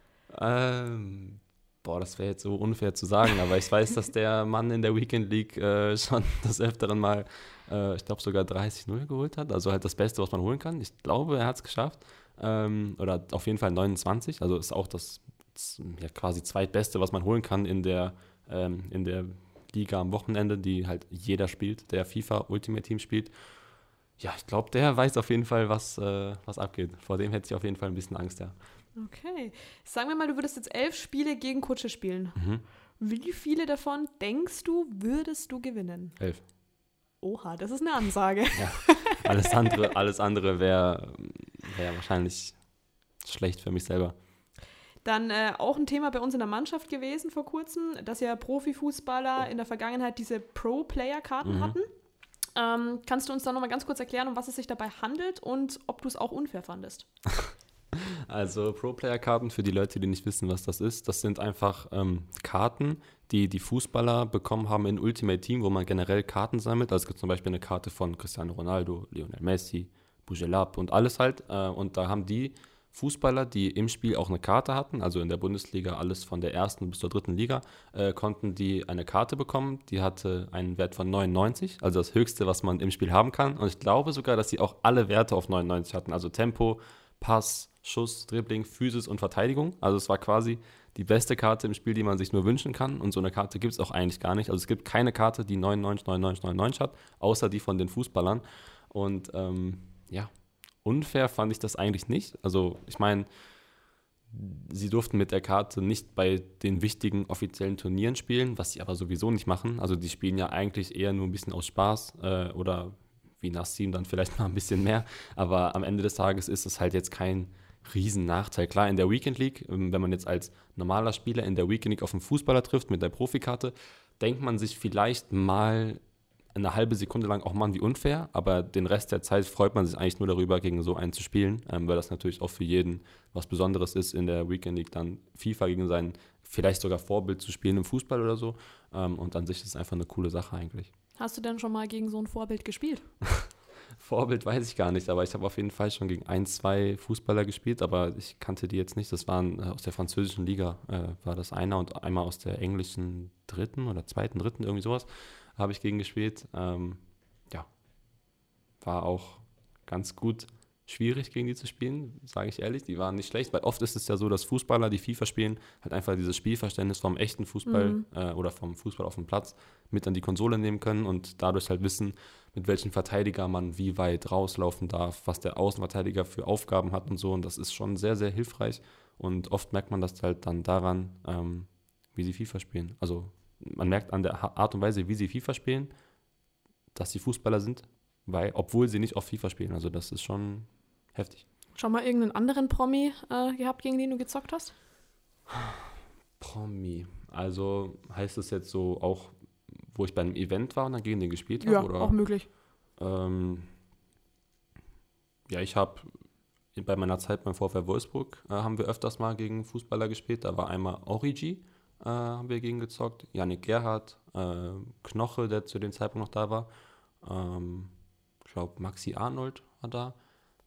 Ähm, boah, das wäre jetzt so unfair zu sagen, aber ich weiß, dass der Mann in der Weekend League äh, schon des Öfteren mal, äh, ich glaube, sogar 30-0 geholt hat. Also halt das Beste, was man holen kann. Ich glaube, er hat es geschafft. Ähm, oder auf jeden Fall 29. Also ist auch das, das ja, quasi zweitbeste, was man holen kann in der, ähm, in der Liga am Wochenende, die halt jeder spielt, der FIFA Ultimate Team spielt. Ja, ich glaube, der weiß auf jeden Fall, was, äh, was abgeht. Vor dem hätte ich auf jeden Fall ein bisschen Angst, ja. Okay. Sagen wir mal, du würdest jetzt elf Spiele gegen Kutsche spielen. Mhm. Wie viele davon denkst du, würdest du gewinnen? Elf. Oha, das ist eine Ansage. Ja. Alles andere, alles andere wäre wär wahrscheinlich schlecht für mich selber. Dann äh, auch ein Thema bei uns in der Mannschaft gewesen vor kurzem, dass ja Profifußballer in der Vergangenheit diese Pro-Player-Karten Mhm. hatten. Ähm, kannst du uns da nochmal ganz kurz erklären, um was es sich dabei handelt und ob du es auch unfair fandest? Also Pro-Player-Karten, für die Leute, die nicht wissen, was das ist, das sind einfach ähm, Karten, die die Fußballer bekommen haben in Ultimate Team, wo man generell Karten sammelt. Also es gibt zum Beispiel eine Karte von Cristiano Ronaldo, Lionel Messi, Bujelab und alles halt. Äh, und da haben die Fußballer, die im Spiel auch eine Karte hatten, also in der Bundesliga alles von der ersten bis zur dritten Liga, äh, konnten die eine Karte bekommen. Die hatte einen Wert von 99, also das höchste, was man im Spiel haben kann. Und ich glaube sogar, dass sie auch alle Werte auf 99 hatten, also Tempo, Pass, Schuss, Dribbling, Physis und Verteidigung. Also es war quasi die beste Karte im Spiel, die man sich nur wünschen kann. Und so eine Karte gibt es auch eigentlich gar nicht. Also es gibt keine Karte, die 99, 99, 99 hat, außer die von den Fußballern. Und ähm, ja, unfair fand ich das eigentlich nicht. Also ich meine, sie durften mit der Karte nicht bei den wichtigen offiziellen Turnieren spielen, was sie aber sowieso nicht machen. Also die spielen ja eigentlich eher nur ein bisschen aus Spaß äh, oder wie Nassim dann vielleicht mal ein bisschen mehr. Aber am Ende des Tages ist es halt jetzt kein Riesennachteil. Klar, in der Weekend League, ähm, wenn man jetzt als normaler Spieler in der Weekend League auf einen Fußballer trifft mit der Profikarte, denkt man sich vielleicht mal eine halbe Sekunde lang auch Mann wie unfair, aber den Rest der Zeit freut man sich eigentlich nur darüber, gegen so einen zu spielen, ähm, weil das natürlich auch für jeden was Besonderes ist, in der Weekend League dann FIFA gegen sein vielleicht sogar Vorbild zu spielen im Fußball oder so. Ähm, und an sich ist es einfach eine coole Sache eigentlich. Hast du denn schon mal gegen so ein Vorbild gespielt? Vorbild weiß ich gar nicht, aber ich habe auf jeden Fall schon gegen ein, zwei Fußballer gespielt, aber ich kannte die jetzt nicht. Das waren äh, aus der französischen Liga, äh, war das einer und einmal aus der englischen dritten oder zweiten, dritten, irgendwie sowas, habe ich gegen gespielt. Ähm, ja, war auch ganz gut schwierig gegen die zu spielen, sage ich ehrlich. Die waren nicht schlecht, weil oft ist es ja so, dass Fußballer, die FIFA spielen, halt einfach dieses Spielverständnis vom echten Fußball Mhm. äh, oder vom Fußball auf dem Platz mit an die Konsole nehmen können und dadurch halt wissen, mit welchen Verteidiger man wie weit rauslaufen darf, was der Außenverteidiger für Aufgaben hat und so. Und das ist schon sehr, sehr hilfreich. Und oft merkt man das halt dann daran, ähm, wie sie FIFA spielen. Also man merkt an der Art und Weise, wie sie FIFA spielen, dass sie Fußballer sind, weil, obwohl sie nicht auf FIFA spielen. Also das ist schon heftig. Schon mal irgendeinen anderen Promi äh, gehabt, gegen den du gezockt hast? Promi. Also heißt es jetzt so auch, wo ich bei einem Event war und dann gegen den gespielt habe? Ja, oder? auch möglich. Ähm, ja, ich habe bei meiner Zeit beim VfL Wolfsburg äh, haben wir öfters mal gegen Fußballer gespielt. Da war einmal Origi, äh, haben wir gegen gezockt, Yannick Gerhardt, äh, Knoche, der zu dem Zeitpunkt noch da war. Ähm, ich glaube, Maxi Arnold war da.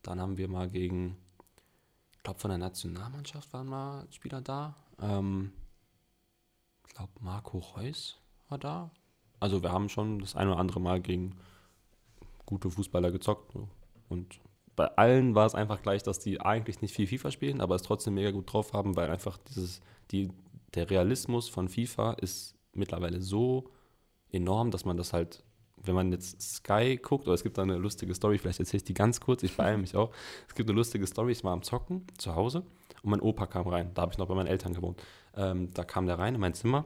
Dann haben wir mal gegen, ich glaube, von der Nationalmannschaft waren mal Spieler da. Ähm, ich glaube, Marco Reus war da. Also wir haben schon das ein oder andere Mal gegen gute Fußballer gezockt. Und bei allen war es einfach gleich, dass die eigentlich nicht viel FIFA spielen, aber es trotzdem mega gut drauf haben, weil einfach dieses, die, der Realismus von FIFA ist mittlerweile so enorm, dass man das halt, wenn man jetzt Sky guckt, oder es gibt da eine lustige Story, vielleicht erzähle ich die ganz kurz, ich beeile mich auch. Es gibt eine lustige Story, ich war am Zocken zu Hause und mein Opa kam rein, da habe ich noch bei meinen Eltern gewohnt. Ähm, da kam der rein in mein Zimmer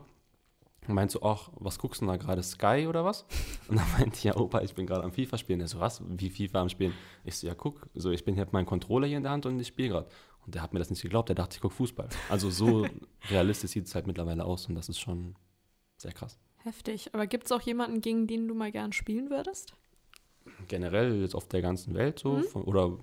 und meinte so, ach, was guckst du denn da gerade, Sky oder was? Und dann meinte ich, ja, Opa, ich bin gerade am FIFA spielen. Er so, was, wie FIFA am Spielen? Ich so, ja, guck, so, ich bin hier, hab meinen Controller hier in der Hand und ich spiele gerade. Und der hat mir das nicht geglaubt, der dachte, ich gucke Fußball. Also so realistisch sieht es halt mittlerweile aus und das ist schon sehr krass. Heftig. Aber gibt es auch jemanden, gegen den du mal gern spielen würdest? Generell jetzt auf der ganzen Welt so, Mhm. von, oder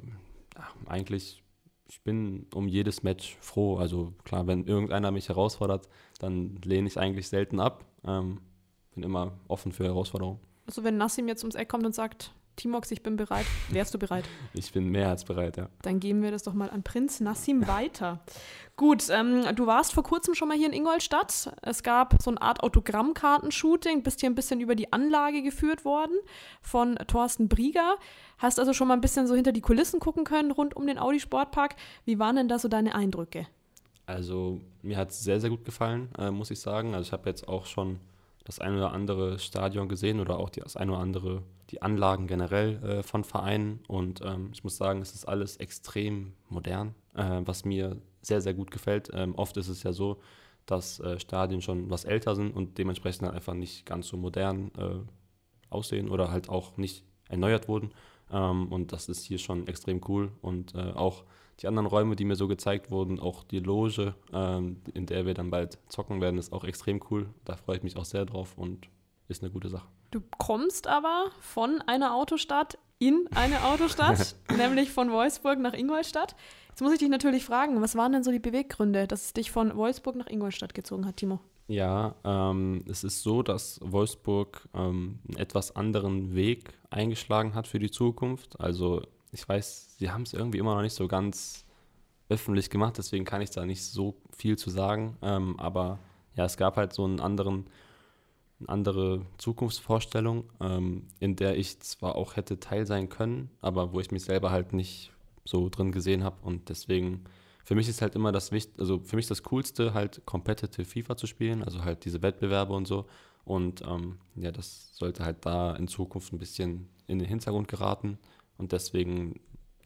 ach, eigentlich ich bin um jedes Match froh. Also klar, wenn irgendeiner mich herausfordert, dann lehne ich eigentlich selten ab. Ähm, bin immer offen für Herausforderungen. Also wenn Nassim jetzt ums Eck kommt und sagt, Timox, ich bin bereit, wärst du bereit? ich bin mehr als bereit, ja. Dann geben wir das doch mal an Prinz Nassim weiter. Gut, ähm, du warst vor kurzem schon mal hier in Ingolstadt. Es gab so eine Art Autogrammkartenshooting, bist hier ein bisschen über die Anlage geführt worden von Thorsten Brieger. Hast also schon mal ein bisschen so hinter die Kulissen gucken können rund um den Audi Sportpark. Wie waren denn da so deine Eindrücke? Also mir hat es sehr, sehr gut gefallen, äh, muss ich sagen. Also ich habe jetzt auch schon das ein oder andere Stadion gesehen oder auch die, das ein oder andere, die Anlagen generell äh, von Vereinen. Und ähm, ich muss sagen, es ist alles extrem modern, äh, was mir sehr, sehr gut gefällt. Ähm, oft ist es ja so, dass äh, Stadien schon was älter sind und dementsprechend halt einfach nicht ganz so modern äh, aussehen oder halt auch nicht erneuert wurden. Ähm, und das ist hier schon extrem cool. Und äh, auch die anderen Räume, die mir so gezeigt wurden, auch die Loge, ähm, in der wir dann bald zocken werden, ist auch extrem cool. Da freue ich mich auch sehr drauf und ist eine gute Sache. Du kommst aber von einer Autostadt in eine Autostadt, nämlich von Wolfsburg nach Ingolstadt. Jetzt muss ich dich natürlich fragen, was waren denn so die Beweggründe, dass es dich von Wolfsburg nach Ingolstadt gezogen hat, Timo? Ja, ähm, es ist so, dass Wolfsburg ähm, einen etwas anderen Weg eingeschlagen hat für die Zukunft. Also ich weiß, sie haben es irgendwie immer noch nicht so ganz öffentlich gemacht, deswegen kann ich da nicht so viel zu sagen. Ähm, aber ja, es gab halt so einen anderen, eine andere Zukunftsvorstellung, ähm, in der ich zwar auch hätte teil sein können, aber wo ich mich selber halt nicht so drin gesehen habe. Und deswegen, für mich ist halt immer das Wichtigste, also für mich das Coolste, halt Competitive FIFA zu spielen, also halt diese Wettbewerbe und so. Und ähm, ja, das sollte halt da in Zukunft ein bisschen in den Hintergrund geraten. Und deswegen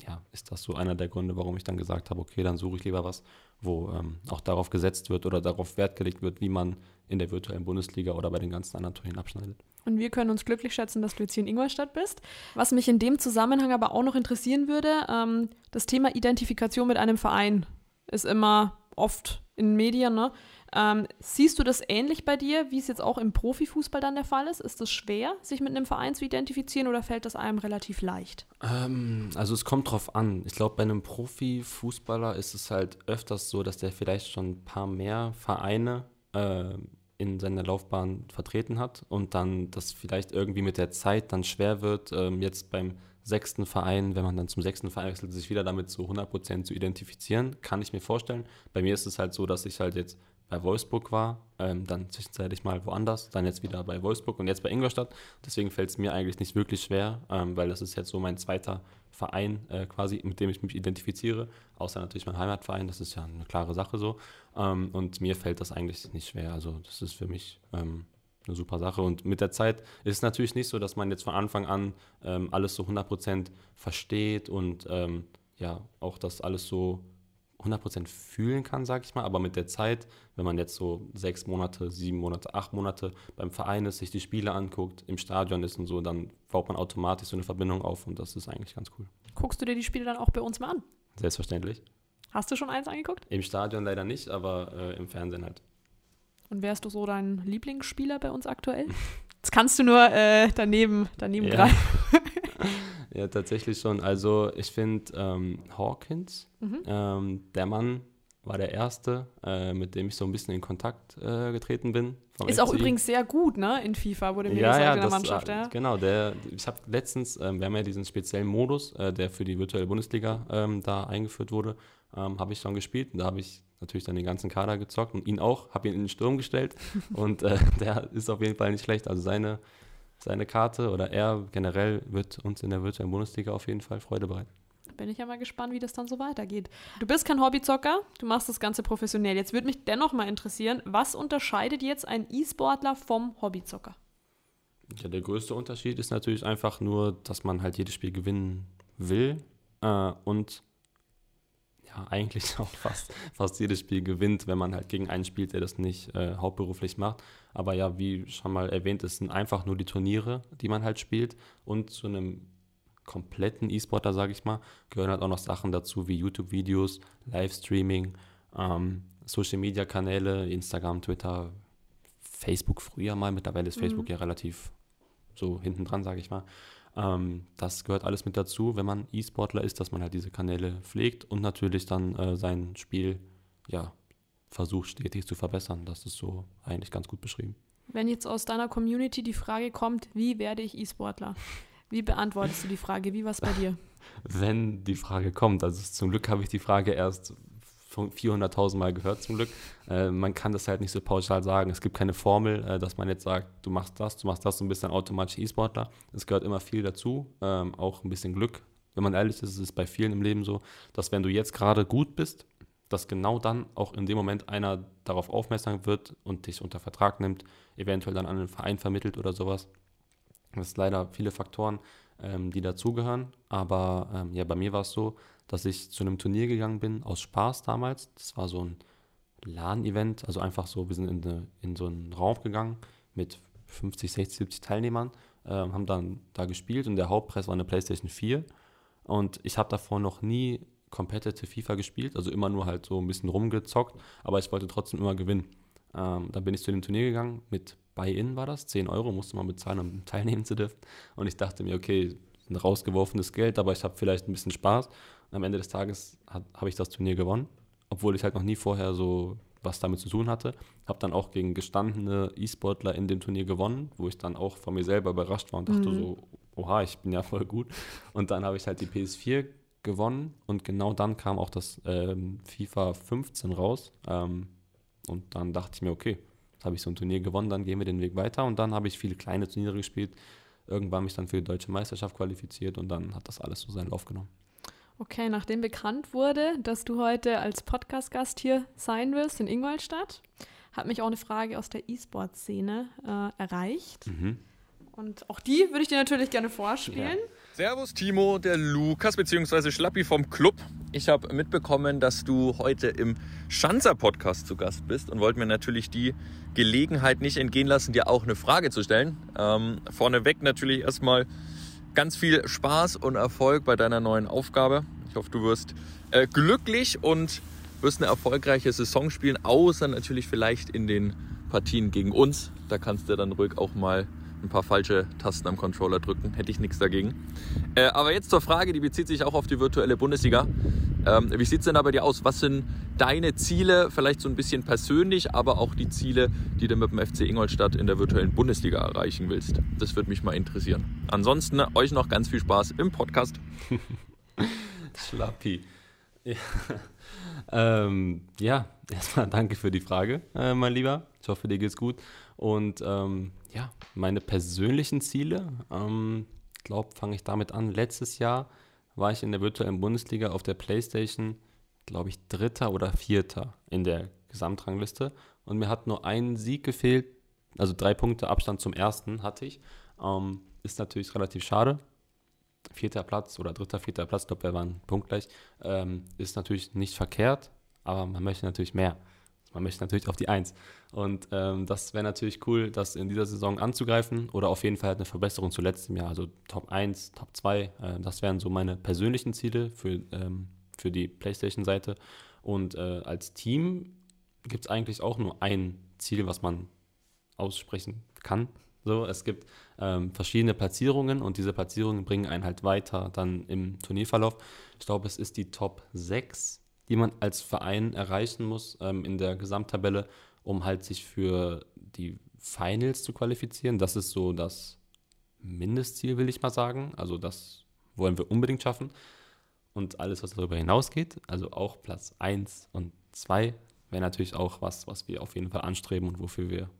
ja, ist das so einer der Gründe, warum ich dann gesagt habe, okay, dann suche ich lieber was, wo ähm, auch darauf gesetzt wird oder darauf Wert gelegt wird, wie man in der virtuellen Bundesliga oder bei den ganzen anderen Turnieren abschneidet. Und wir können uns glücklich schätzen, dass du jetzt hier in Ingolstadt bist. Was mich in dem Zusammenhang aber auch noch interessieren würde, ähm, das Thema Identifikation mit einem Verein ist immer oft in Medien, ne? Ähm, siehst du das ähnlich bei dir, wie es jetzt auch im Profifußball dann der Fall ist? Ist es schwer, sich mit einem Verein zu identifizieren oder fällt das einem relativ leicht? Ähm, also es kommt drauf an. Ich glaube, bei einem Profifußballer ist es halt öfters so, dass der vielleicht schon ein paar mehr Vereine äh, in seiner Laufbahn vertreten hat und dann das vielleicht irgendwie mit der Zeit dann schwer wird, ähm, jetzt beim sechsten Verein, wenn man dann zum sechsten Verein wechselt, sich wieder damit so 100% zu identifizieren, kann ich mir vorstellen. Bei mir ist es halt so, dass ich halt jetzt bei Wolfsburg war, ähm, dann zwischenzeitlich mal woanders, dann jetzt wieder bei Wolfsburg und jetzt bei Ingolstadt. Deswegen fällt es mir eigentlich nicht wirklich schwer, ähm, weil das ist jetzt so mein zweiter Verein äh, quasi, mit dem ich mich identifiziere, außer natürlich mein Heimatverein, das ist ja eine klare Sache so. Ähm, und mir fällt das eigentlich nicht schwer. Also das ist für mich ähm, eine super Sache. Und mit der Zeit ist es natürlich nicht so, dass man jetzt von Anfang an ähm, alles so 100% versteht und ähm, ja, auch das alles so 100% fühlen kann, sag ich mal, aber mit der Zeit, wenn man jetzt so sechs Monate, sieben Monate, acht Monate beim Verein ist, sich die Spiele anguckt, im Stadion ist und so, dann baut man automatisch so eine Verbindung auf und das ist eigentlich ganz cool. Guckst du dir die Spiele dann auch bei uns mal an? Selbstverständlich. Hast du schon eins angeguckt? Im Stadion leider nicht, aber äh, im Fernsehen halt. Und wärst du so dein Lieblingsspieler bei uns aktuell? Jetzt kannst du nur äh, daneben, daneben ja. greifen. ja, tatsächlich schon. Also ich finde ähm, Hawkins, mhm. ähm, der Mann war der erste, äh, mit dem ich so ein bisschen in Kontakt äh, getreten bin. Ist auch übrigens sehr gut, ne, in FIFA, wurde mir ja, gesagt, ja, in der das, Mannschaft, ja. Genau, der, ich habe letztens, ähm, wir haben ja diesen speziellen Modus, äh, der für die virtuelle Bundesliga ähm, da eingeführt wurde, ähm, habe ich schon gespielt und da habe ich natürlich dann den ganzen Kader gezockt und ihn auch, habe ihn in den Sturm gestellt und äh, der ist auf jeden Fall nicht schlecht. Also seine, seine Karte oder er generell wird uns in der virtuellen Bundesliga auf jeden Fall Freude bereiten. Bin ich ja mal gespannt, wie das dann so weitergeht. Du bist kein Hobbyzocker, du machst das Ganze professionell. Jetzt würde mich dennoch mal interessieren, was unterscheidet jetzt ein E-Sportler vom Hobbyzocker? Ja, der größte Unterschied ist natürlich einfach nur, dass man halt jedes Spiel gewinnen will äh, und eigentlich auch fast, fast jedes Spiel gewinnt, wenn man halt gegen einen spielt, der das nicht äh, hauptberuflich macht. Aber ja, wie schon mal erwähnt, es sind einfach nur die Turniere, die man halt spielt. Und zu einem kompletten E-Sportler, sage ich mal, gehören halt auch noch Sachen dazu wie YouTube-Videos, Livestreaming, ähm, Social-Media-Kanäle, Instagram, Twitter, Facebook früher mal. Mittlerweile ist mhm. Facebook ja relativ so hinten dran, sage ich mal. Ähm, das gehört alles mit dazu, wenn man E-Sportler ist, dass man halt diese Kanäle pflegt und natürlich dann äh, sein Spiel ja, versucht stetig zu verbessern. Das ist so eigentlich ganz gut beschrieben. Wenn jetzt aus deiner Community die Frage kommt, wie werde ich E-Sportler? Wie beantwortest du die Frage? Wie war es bei dir? Wenn die Frage kommt, also zum Glück habe ich die Frage erst 400.000 Mal gehört zum Glück. Äh, man kann das halt nicht so pauschal sagen. Es gibt keine Formel, äh, dass man jetzt sagt, du machst das, du machst das und bist dann automatisch E-Sportler. Es gehört immer viel dazu, ähm, auch ein bisschen Glück. Wenn man ehrlich ist, ist es bei vielen im Leben so, dass wenn du jetzt gerade gut bist, dass genau dann auch in dem Moment einer darauf aufmerksam wird und dich unter Vertrag nimmt, eventuell dann an einen Verein vermittelt oder sowas. Das sind leider viele Faktoren, ähm, die dazugehören. Aber ähm, ja, bei mir war es so, dass ich zu einem Turnier gegangen bin, aus Spaß damals. Das war so ein LAN-Event, also einfach so, wir sind in, eine, in, so einen Raum gegangen mit 50, 60, 70 Teilnehmern, äh, haben dann da gespielt und der Hauptpreis war eine PlayStation 4. Und ich habe davor noch nie Competitive FIFA gespielt, also immer nur halt so ein bisschen rumgezockt, aber ich wollte trotzdem immer gewinnen. Ähm, dann bin ich zu dem Turnier gegangen, mit Buy-In war das, 10 Euro musste man bezahlen, um teilnehmen zu dürfen. Und ich dachte mir, okay, ein rausgeworfenes Geld, aber ich habe vielleicht ein bisschen Spaß. Und am Ende des Tages habe ich das Turnier gewonnen, obwohl ich halt noch nie vorher so was damit zu tun hatte. Habe dann auch gegen gestandene E-Sportler in dem Turnier gewonnen, wo ich dann auch von mir selber überrascht war und dachte mhm. so, oha, ich bin ja voll gut. Und dann habe ich halt die PS4 gewonnen und genau dann kam auch das ähm, FIFA 15 raus. Ähm, und dann dachte ich mir, okay, jetzt habe ich so ein Turnier gewonnen, dann gehen wir den Weg weiter. Und dann habe ich viele kleine Turniere gespielt, irgendwann mich dann für die deutsche Meisterschaft qualifiziert und dann hat das alles so seinen Lauf genommen. Okay, nachdem bekannt wurde, dass du heute als Podcast-Gast hier sein wirst in Ingolstadt, hat mich auch eine Frage aus der E-Sport-Szene äh, erreicht. Mhm. Und auch die würde ich dir natürlich gerne vorspielen. Ja. Servus Timo, der Lukas bzw. Schlappi vom Club. Ich habe mitbekommen, dass du heute im Schanzer-Podcast zu Gast bist und wollte mir natürlich die Gelegenheit nicht entgehen lassen, dir auch eine Frage zu stellen. Ähm, vorneweg natürlich erstmal ganz viel Spaß und Erfolg bei deiner neuen Aufgabe. Ich hoffe, du wirst äh, glücklich und wirst eine erfolgreiche Saison spielen, außer natürlich vielleicht in den Partien gegen uns. Da kannst du dann ruhig auch mal ein paar falsche Tasten am Controller drücken. Hätte ich nichts dagegen. Äh, aber jetzt zur Frage, die bezieht sich auch auf die virtuelle Bundesliga. Ähm, wie sieht es denn da bei dir aus? Was sind deine Ziele, vielleicht so ein bisschen persönlich, aber auch die Ziele, die du mit dem FC Ingolstadt in der virtuellen Bundesliga erreichen willst? Das würde mich mal interessieren. Ansonsten euch noch ganz viel Spaß im Podcast. Schlappi. Ja. ähm, ja, erstmal danke für die Frage, äh, mein Lieber. Ich hoffe, dir geht's gut. Und ähm, ja, meine persönlichen Ziele, ähm, glaube, fange ich damit an. Letztes Jahr war ich in der virtuellen Bundesliga auf der PlayStation, glaube ich, Dritter oder Vierter in der Gesamtrangliste. Und mir hat nur ein Sieg gefehlt, also drei Punkte Abstand zum ersten hatte ich. Ähm, ist natürlich relativ schade. Vierter Platz oder dritter, vierter Platz, ich glaube, wir waren punktgleich, ähm, ist natürlich nicht verkehrt, aber man möchte natürlich mehr. Man möchte natürlich auf die Eins. Und ähm, das wäre natürlich cool, das in dieser Saison anzugreifen oder auf jeden Fall halt eine Verbesserung zu letztem Jahr. Also Top 1, Top 2, äh, das wären so meine persönlichen Ziele für, ähm, für die PlayStation-Seite. Und äh, als Team gibt es eigentlich auch nur ein Ziel, was man aussprechen kann. So, es gibt ähm, verschiedene Platzierungen und diese Platzierungen bringen einen halt weiter dann im Turnierverlauf. Ich glaube, es ist die Top 6 die man als Verein erreichen muss ähm, in der Gesamttabelle, um halt sich für die Finals zu qualifizieren. Das ist so das Mindestziel, will ich mal sagen. Also das wollen wir unbedingt schaffen. Und alles, was darüber hinausgeht, also auch Platz 1 und 2, wäre natürlich auch was, was wir auf jeden Fall anstreben und wofür wir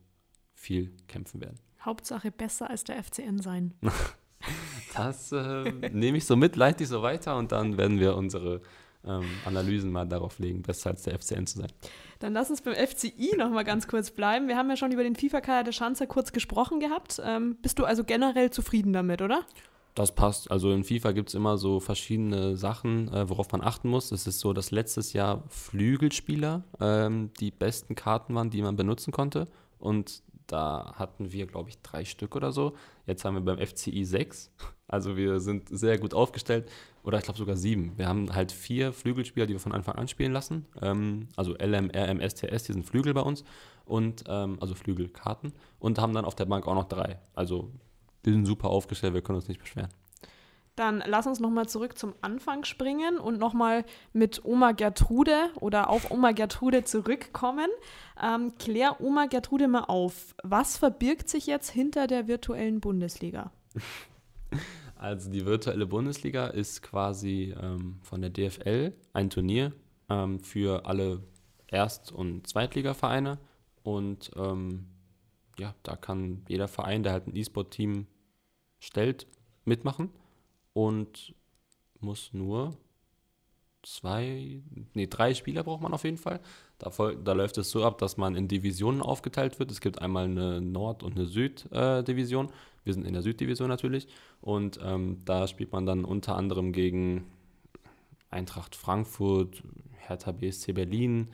viel kämpfen werden. Hauptsache besser als der FCN sein. das äh, nehme ich so mit, leite ich so weiter und dann werden wir unsere ähm, Analysen mal darauf legen, besser als der FCN zu sein. Dann lass uns beim FCI noch mal ganz kurz bleiben. Wir haben ja schon über den FIFA-Kader der Schanzer kurz gesprochen gehabt. Ähm, bist du also generell zufrieden damit, oder? Das passt. Also in FIFA gibt es immer so verschiedene Sachen, äh, worauf man achten muss. Es ist so, dass letztes Jahr Flügelspieler ähm, die besten Karten waren, die man benutzen konnte. Und da hatten wir, glaube ich, drei Stück oder so. Jetzt haben wir beim FCI sechs. Also wir sind sehr gut aufgestellt. Oder ich glaube sogar sieben. Wir haben halt vier Flügelspieler, die wir von Anfang an spielen lassen. Ähm, also LM, RM, STS, die sind Flügel bei uns. Und ähm, also Flügelkarten. Und haben dann auf der Bank auch noch drei. Also wir sind super aufgestellt, wir können uns nicht beschweren. Dann lass uns nochmal zurück zum Anfang springen und nochmal mit Oma Gertrude oder auf Oma Gertrude zurückkommen. Ähm, klär Oma Gertrude mal auf. Was verbirgt sich jetzt hinter der virtuellen Bundesliga? Also die virtuelle Bundesliga ist quasi ähm, von der DFL ein Turnier ähm, für alle Erst- und Zweitligavereine. Und ähm, ja, da kann jeder Verein, der halt ein E-Sport-Team stellt, mitmachen und muss nur zwei, nee, drei Spieler braucht man auf jeden Fall. Da, da läuft es so ab, dass man in Divisionen aufgeteilt wird. Es gibt einmal eine Nord- und eine Süd-Division. Äh, Wir sind in der Süddivision natürlich. Und ähm, da spielt man dann unter anderem gegen Eintracht Frankfurt, Hertha BSC Berlin,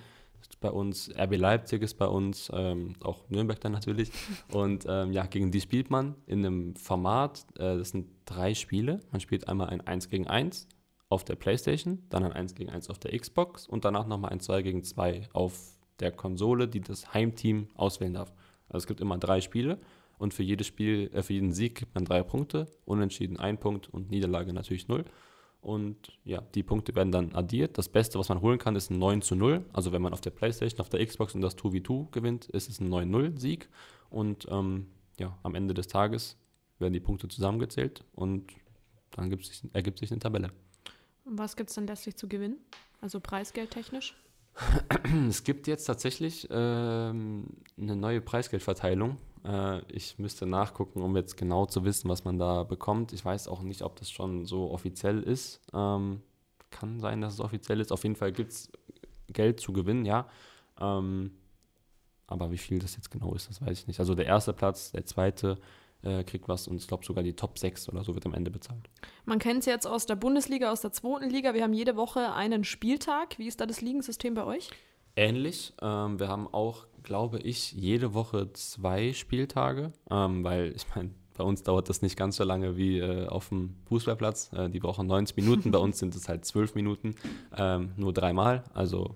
bei uns, RB Leipzig ist bei uns, ähm, auch Nürnberg dann natürlich. Und ähm, ja, gegen die spielt man in einem Format, äh, das sind drei Spiele. Man spielt einmal ein 1 gegen 1 auf der Playstation, dann ein 1 gegen 1 auf der Xbox und danach nochmal ein 2 gegen 2 auf der Konsole, die das Heimteam auswählen darf. Also es gibt immer drei Spiele und für jedes Spiel, äh, für jeden Sieg gibt man drei Punkte, unentschieden ein Punkt und Niederlage natürlich null. Und ja, die Punkte werden dann addiert. Das Beste, was man holen kann, ist ein 9 zu 0. Also wenn man auf der Playstation, auf der Xbox und das 2v2 gewinnt, ist es ein 9-0-Sieg. Und ähm, ja, am Ende des Tages werden die Punkte zusammengezählt und dann sich, ergibt sich eine Tabelle. Was gibt es denn letztlich zu gewinnen? Also preisgeldtechnisch? Es gibt jetzt tatsächlich ähm, eine neue Preisgeldverteilung. Äh, ich müsste nachgucken, um jetzt genau zu wissen, was man da bekommt. Ich weiß auch nicht, ob das schon so offiziell ist. Ähm, kann sein, dass es offiziell ist. Auf jeden Fall gibt es Geld zu gewinnen, ja. Ähm, aber wie viel das jetzt genau ist, das weiß ich nicht. Also der erste Platz, der zweite äh, kriegt was und ich glaube sogar die Top 6 oder so wird am Ende bezahlt. Man kennt es jetzt aus der Bundesliga, aus der zweiten Liga. Wir haben jede Woche einen Spieltag. Wie ist da das Ligensystem bei euch? Ähnlich. Ähm, wir haben auch, glaube ich, jede Woche zwei Spieltage, ähm, weil ich meine, bei uns dauert das nicht ganz so lange wie äh, auf dem Fußballplatz. Äh, die brauchen 90 Minuten, bei uns sind es halt 12 Minuten, ähm, nur dreimal. Also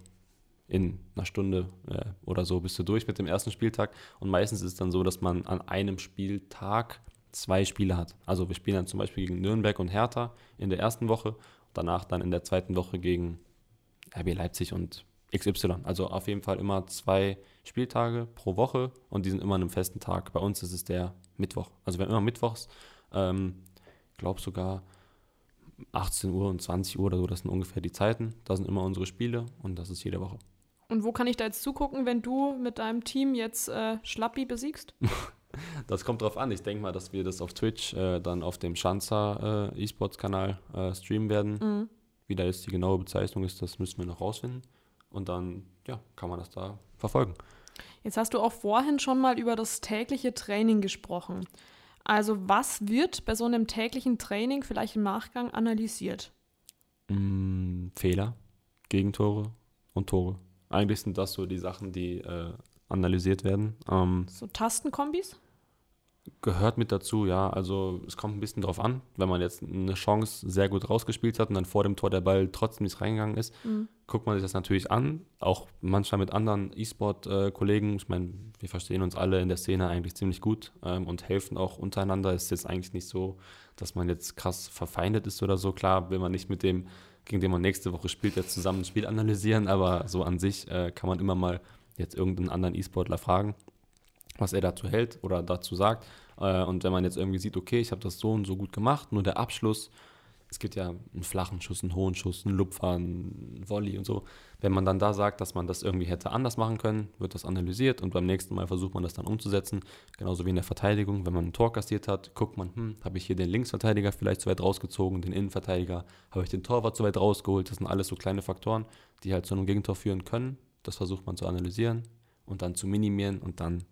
in einer Stunde äh, oder so bist du durch mit dem ersten Spieltag. Und meistens ist es dann so, dass man an einem Spieltag zwei Spiele hat. Also wir spielen dann zum Beispiel gegen Nürnberg und Hertha in der ersten Woche, danach dann in der zweiten Woche gegen RB Leipzig und XY. Also auf jeden Fall immer zwei Spieltage pro Woche und die sind immer an einem festen Tag. Bei uns ist es der Mittwoch. Also wir haben immer Mittwochs, ähm, glaube sogar 18 Uhr und 20 Uhr oder so, das sind ungefähr die Zeiten. Da sind immer unsere Spiele und das ist jede Woche. Und wo kann ich da jetzt zugucken, wenn du mit deinem Team jetzt äh, Schlappi besiegst? das kommt drauf an. Ich denke mal, dass wir das auf Twitch äh, dann auf dem Schanzer äh, E-Sports-Kanal äh, streamen werden. Mhm. Wie da jetzt die genaue Bezeichnung ist, das müssen wir noch rausfinden. Und dann ja, kann man das da verfolgen. Jetzt hast du auch vorhin schon mal über das tägliche Training gesprochen. Also was wird bei so einem täglichen Training vielleicht im Nachgang analysiert? Mm, Fehler, Gegentore und Tore. Eigentlich sind das so die Sachen, die äh, analysiert werden. Ähm, so Tastenkombis? Gehört mit dazu, ja. Also es kommt ein bisschen drauf an, wenn man jetzt eine Chance sehr gut rausgespielt hat und dann vor dem Tor der Ball trotzdem nicht reingegangen ist, mhm. guckt man sich das natürlich an. Auch manchmal mit anderen E-Sport-Kollegen. Ich meine, wir verstehen uns alle in der Szene eigentlich ziemlich gut ähm, und helfen auch untereinander. Es ist jetzt eigentlich nicht so, dass man jetzt krass verfeindet ist oder so. Klar, will man nicht mit dem gegen den man nächste Woche spielt, jetzt zusammen ein Spiel analysieren, aber so an sich äh, kann man immer mal jetzt irgendeinen anderen E-Sportler fragen, was er dazu hält oder dazu sagt. Äh, und wenn man jetzt irgendwie sieht, okay, ich habe das so und so gut gemacht, nur der Abschluss es gibt ja einen flachen Schuss, einen hohen Schuss, einen Lupfer, einen Volley und so. Wenn man dann da sagt, dass man das irgendwie hätte anders machen können, wird das analysiert und beim nächsten Mal versucht man das dann umzusetzen. Genauso wie in der Verteidigung. Wenn man ein Tor kassiert hat, guckt man, hm, habe ich hier den Linksverteidiger vielleicht zu weit rausgezogen, den Innenverteidiger, habe ich den Torwart zu weit rausgeholt. Das sind alles so kleine Faktoren, die halt zu einem Gegentor führen können. Das versucht man zu analysieren und dann zu minimieren und dann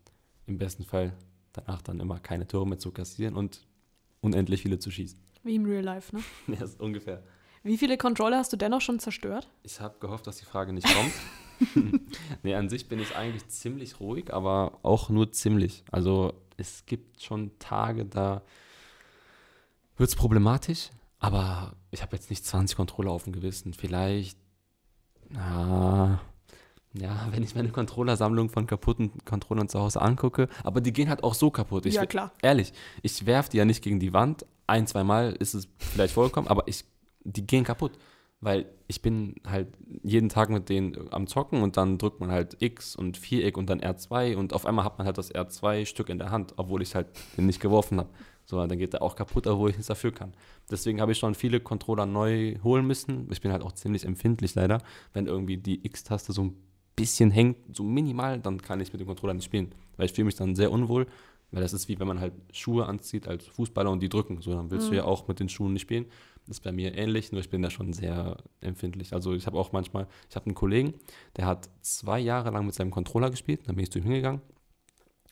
im besten Fall danach dann immer keine Tore mehr zu kassieren und unendlich viele zu schießen. Wie im Real Life, ne? ja, ist ungefähr. Wie viele Controller hast du dennoch schon zerstört? Ich habe gehofft, dass die Frage nicht kommt. nee, an sich bin ich eigentlich ziemlich ruhig, aber auch nur ziemlich. Also es gibt schon Tage, da wird es problematisch, aber ich habe jetzt nicht 20 Controller auf dem Gewissen. Vielleicht, na, ja, wenn ich meine Controllersammlung von kaputten Controllern zu Hause angucke, aber die gehen halt auch so kaputt. Ich, ja, klar. Ehrlich, ich werfe die ja nicht gegen die Wand, ein, zwei Mal ist es vielleicht vorgekommen, aber ich, die gehen kaputt. Weil ich bin halt jeden Tag mit denen am Zocken und dann drückt man halt X und Viereck und dann R2 und auf einmal hat man halt das R2-Stück in der Hand, obwohl ich halt den nicht geworfen habe. So, dann geht der auch kaputt, obwohl ich nichts dafür kann. Deswegen habe ich schon viele Controller neu holen müssen. Ich bin halt auch ziemlich empfindlich leider. Wenn irgendwie die X-Taste so ein bisschen hängt, so minimal, dann kann ich mit dem Controller nicht spielen. Weil ich fühle mich dann sehr unwohl, weil das ist wie wenn man halt Schuhe anzieht als Fußballer und die drücken. So, dann willst Mhm. du ja auch mit den Schuhen nicht spielen. Das ist bei mir ähnlich, nur ich bin da schon sehr empfindlich. Also ich habe auch manchmal, ich habe einen Kollegen, der hat zwei Jahre lang mit seinem Controller gespielt, dann bin ich zu ihm hingegangen,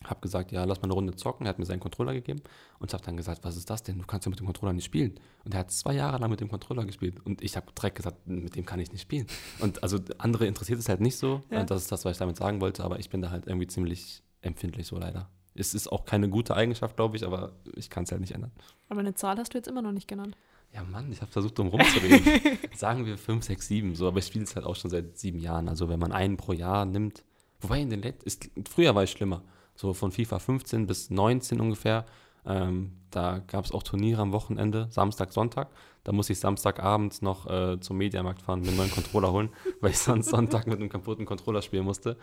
habe gesagt, ja, lass mal eine Runde zocken, er hat mir seinen Controller gegeben und ich habe dann gesagt, was ist das denn, du kannst ja mit dem Controller nicht spielen. Und er hat zwei Jahre lang mit dem Controller gespielt und ich habe direkt gesagt, mit dem kann ich nicht spielen. Und also andere interessiert es halt nicht so, Ja. und das ist das, was ich damit sagen wollte, aber ich bin da halt irgendwie ziemlich empfindlich so leider. Es ist auch keine gute Eigenschaft, glaube ich, aber ich kann es halt nicht ändern. Aber eine Zahl hast du jetzt immer noch nicht genannt. Ja, Mann, ich habe versucht, drum rumzureden. Sagen wir 5, 6, 7, so, aber ich spiele es halt auch schon seit sieben Jahren. Also wenn man einen pro Jahr nimmt, wobei in den letzten, früher war ich schlimmer. So von FIFA 15 bis 19 ungefähr. Ähm, da gab es auch Turniere am Wochenende, Samstag, Sonntag. Da musste ich Samstagabends noch äh, zum Mediamarkt fahren, mir einen neuen Controller holen, weil ich sonst Sonntag mit einem kaputten Controller spielen musste.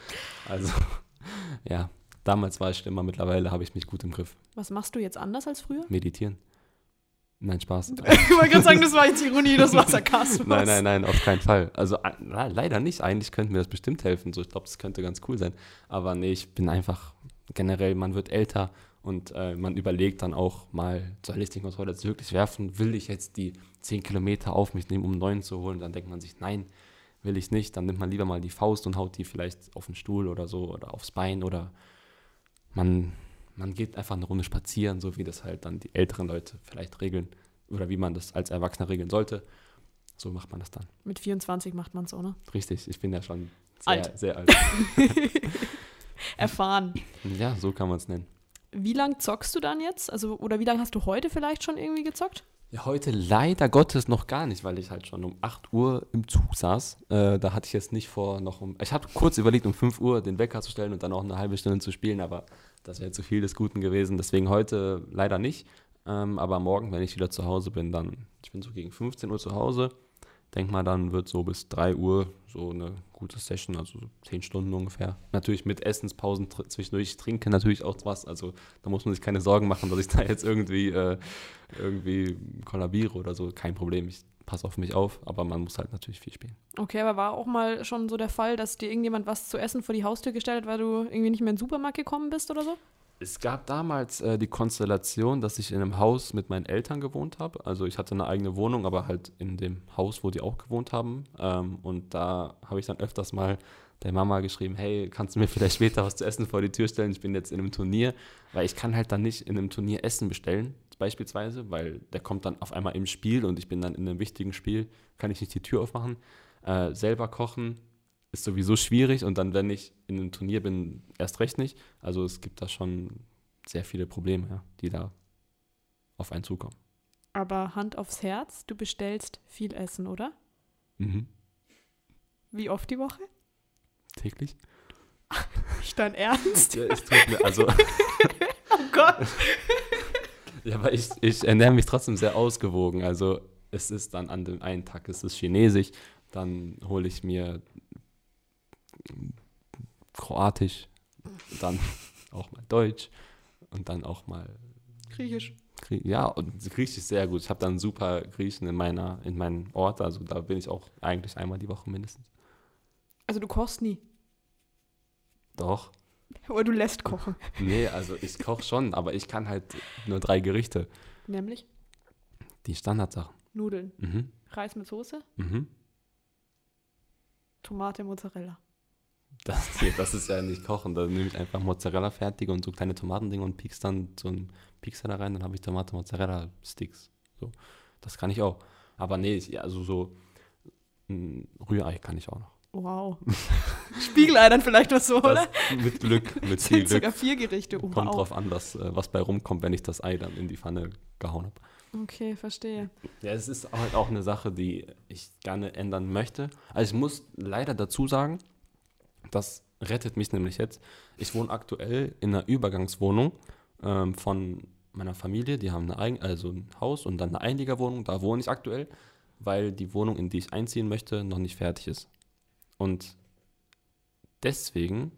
Also, ja, damals war ich schlimmer, mittlerweile habe ich mich gut im Griff. Was machst du jetzt anders als früher? Meditieren. Nein, Spaß. ich wollte gerade sagen, das war jetzt Ironie, das war Sarkasmus. Nein, nein, nein, auf keinen Fall. Also äh, na, leider nicht. Eigentlich könnte mir das bestimmt helfen. So, ich glaube, das könnte ganz cool sein. Aber nee, ich bin einfach generell, man wird älter und äh, man überlegt dann auch mal, soll ich den Controller jetzt wirklich werfen? Will ich jetzt die 10 Kilometer auf mich nehmen, um einen neuen zu holen? Dann denkt man sich, nein, will ich nicht. Dann nimmt man lieber mal die Faust und haut die vielleicht auf den Stuhl oder so oder aufs Bein oder man, man geht einfach eine Runde spazieren, so wie das halt dann die älteren Leute vielleicht regeln oder wie man das als Erwachsener regeln sollte. So macht man das dann. Mit 24 macht man es ne? Richtig, ich bin ja schon sehr Alt. Sehr alt. Erfahren. ja, so kann man es nennen. Wie lang zockst du dann jetzt? Also, oder wie lange hast du heute vielleicht schon irgendwie gezockt? Ja, heute leider Gottes noch gar nicht, weil ich halt schon um 8 Uhr im Zug saß. Äh, da hatte ich jetzt nicht vor, noch um. Ich habe kurz überlegt, um 5 Uhr den Wecker zu stellen und dann auch eine halbe Stunde zu spielen, aber das wäre zu viel des Guten gewesen. Deswegen heute leider nicht. Ähm, aber morgen, wenn ich wieder zu Hause bin, dann, ich bin so gegen 15 Uhr zu Hause. Denk mal, dann wird so bis 3 Uhr so eine gute Session, also so 10 Stunden ungefähr. Natürlich mit Essenspausen zwischendurch. Trinke natürlich auch was, also da muss man sich keine Sorgen machen, dass ich da jetzt irgendwie, äh, irgendwie kollabiere oder so. Kein Problem, ich passe auf mich auf, aber man muss halt natürlich viel spielen. Okay, aber war auch mal schon so der Fall, dass dir irgendjemand was zu essen vor die Haustür gestellt hat, weil du irgendwie nicht mehr in den Supermarkt gekommen bist oder so? Es gab damals äh, die Konstellation, dass ich in einem Haus mit meinen Eltern gewohnt habe. Also ich hatte eine eigene Wohnung, aber halt in dem Haus, wo die auch gewohnt haben. Ähm, und da habe ich dann öfters mal der Mama geschrieben, hey, kannst du mir vielleicht später was zu essen vor die Tür stellen? Ich bin jetzt in einem Turnier, weil ich kann halt dann nicht in einem Turnier Essen bestellen, beispielsweise, weil der kommt dann auf einmal im Spiel und ich bin dann in einem wichtigen Spiel, kann ich nicht die Tür aufmachen. Äh, selber kochen ist sowieso schwierig und dann, wenn ich in einem Turnier bin, erst recht nicht. Also es gibt da schon sehr viele Probleme, ja, die da auf einen zukommen. Aber Hand aufs Herz, du bestellst viel Essen, oder? Mhm. Wie oft die Woche? Täglich? Nicht dein Ernst? Ja, es tut mir, also, Oh Gott. ja, aber ich, ich ernähre mich trotzdem sehr ausgewogen. Also es ist dann an dem einen Tag ist es Chinesisch, dann hole ich mir Kroatisch, dann auch mal Deutsch und dann auch mal Griechisch. Grie- Ja, und Griechisch ist sehr gut. Ich habe dann super Griechen in meiner, in meinem Ort, also da bin ich auch eigentlich einmal die Woche mindestens. Also du kochst nie. Doch. Oder du lässt kochen. Nee, also ich koche schon, aber ich kann halt nur drei Gerichte. Nämlich Die Standardsachen. Nudeln, Mhm. Reis mit Soße, Mhm. Tomate, Mozzarella. Das, hier, das ist ja nicht kochen. Da nehme ich einfach Mozzarella fertig und so kleine Tomatendinger und piekst dann so einen Piekser da rein, dann habe ich Tomate Mozzarella Sticks. So, das kann ich auch. Aber nee, also so ein Rührei kann ich auch noch. Wow. Spiegelei dann vielleicht was so, oder? Das, mit Glück, mit viel sind sogar Glück. vier Gerichte. Oh, Kommt wow. drauf an, was, äh, was bei rumkommt, wenn ich das Ei dann in die Pfanne gehauen habe. Okay, verstehe. Ja, es ist halt auch eine Sache, die ich gerne ändern möchte. Also ich muss leider dazu sagen, das rettet mich nämlich jetzt. Ich wohne aktuell in einer Übergangswohnung ähm, von meiner Familie, die haben eine Eigen also ein Haus und dann eine Einliegerwohnung, da wohne ich aktuell, weil die Wohnung, in die ich einziehen möchte, noch nicht fertig ist. Und deswegen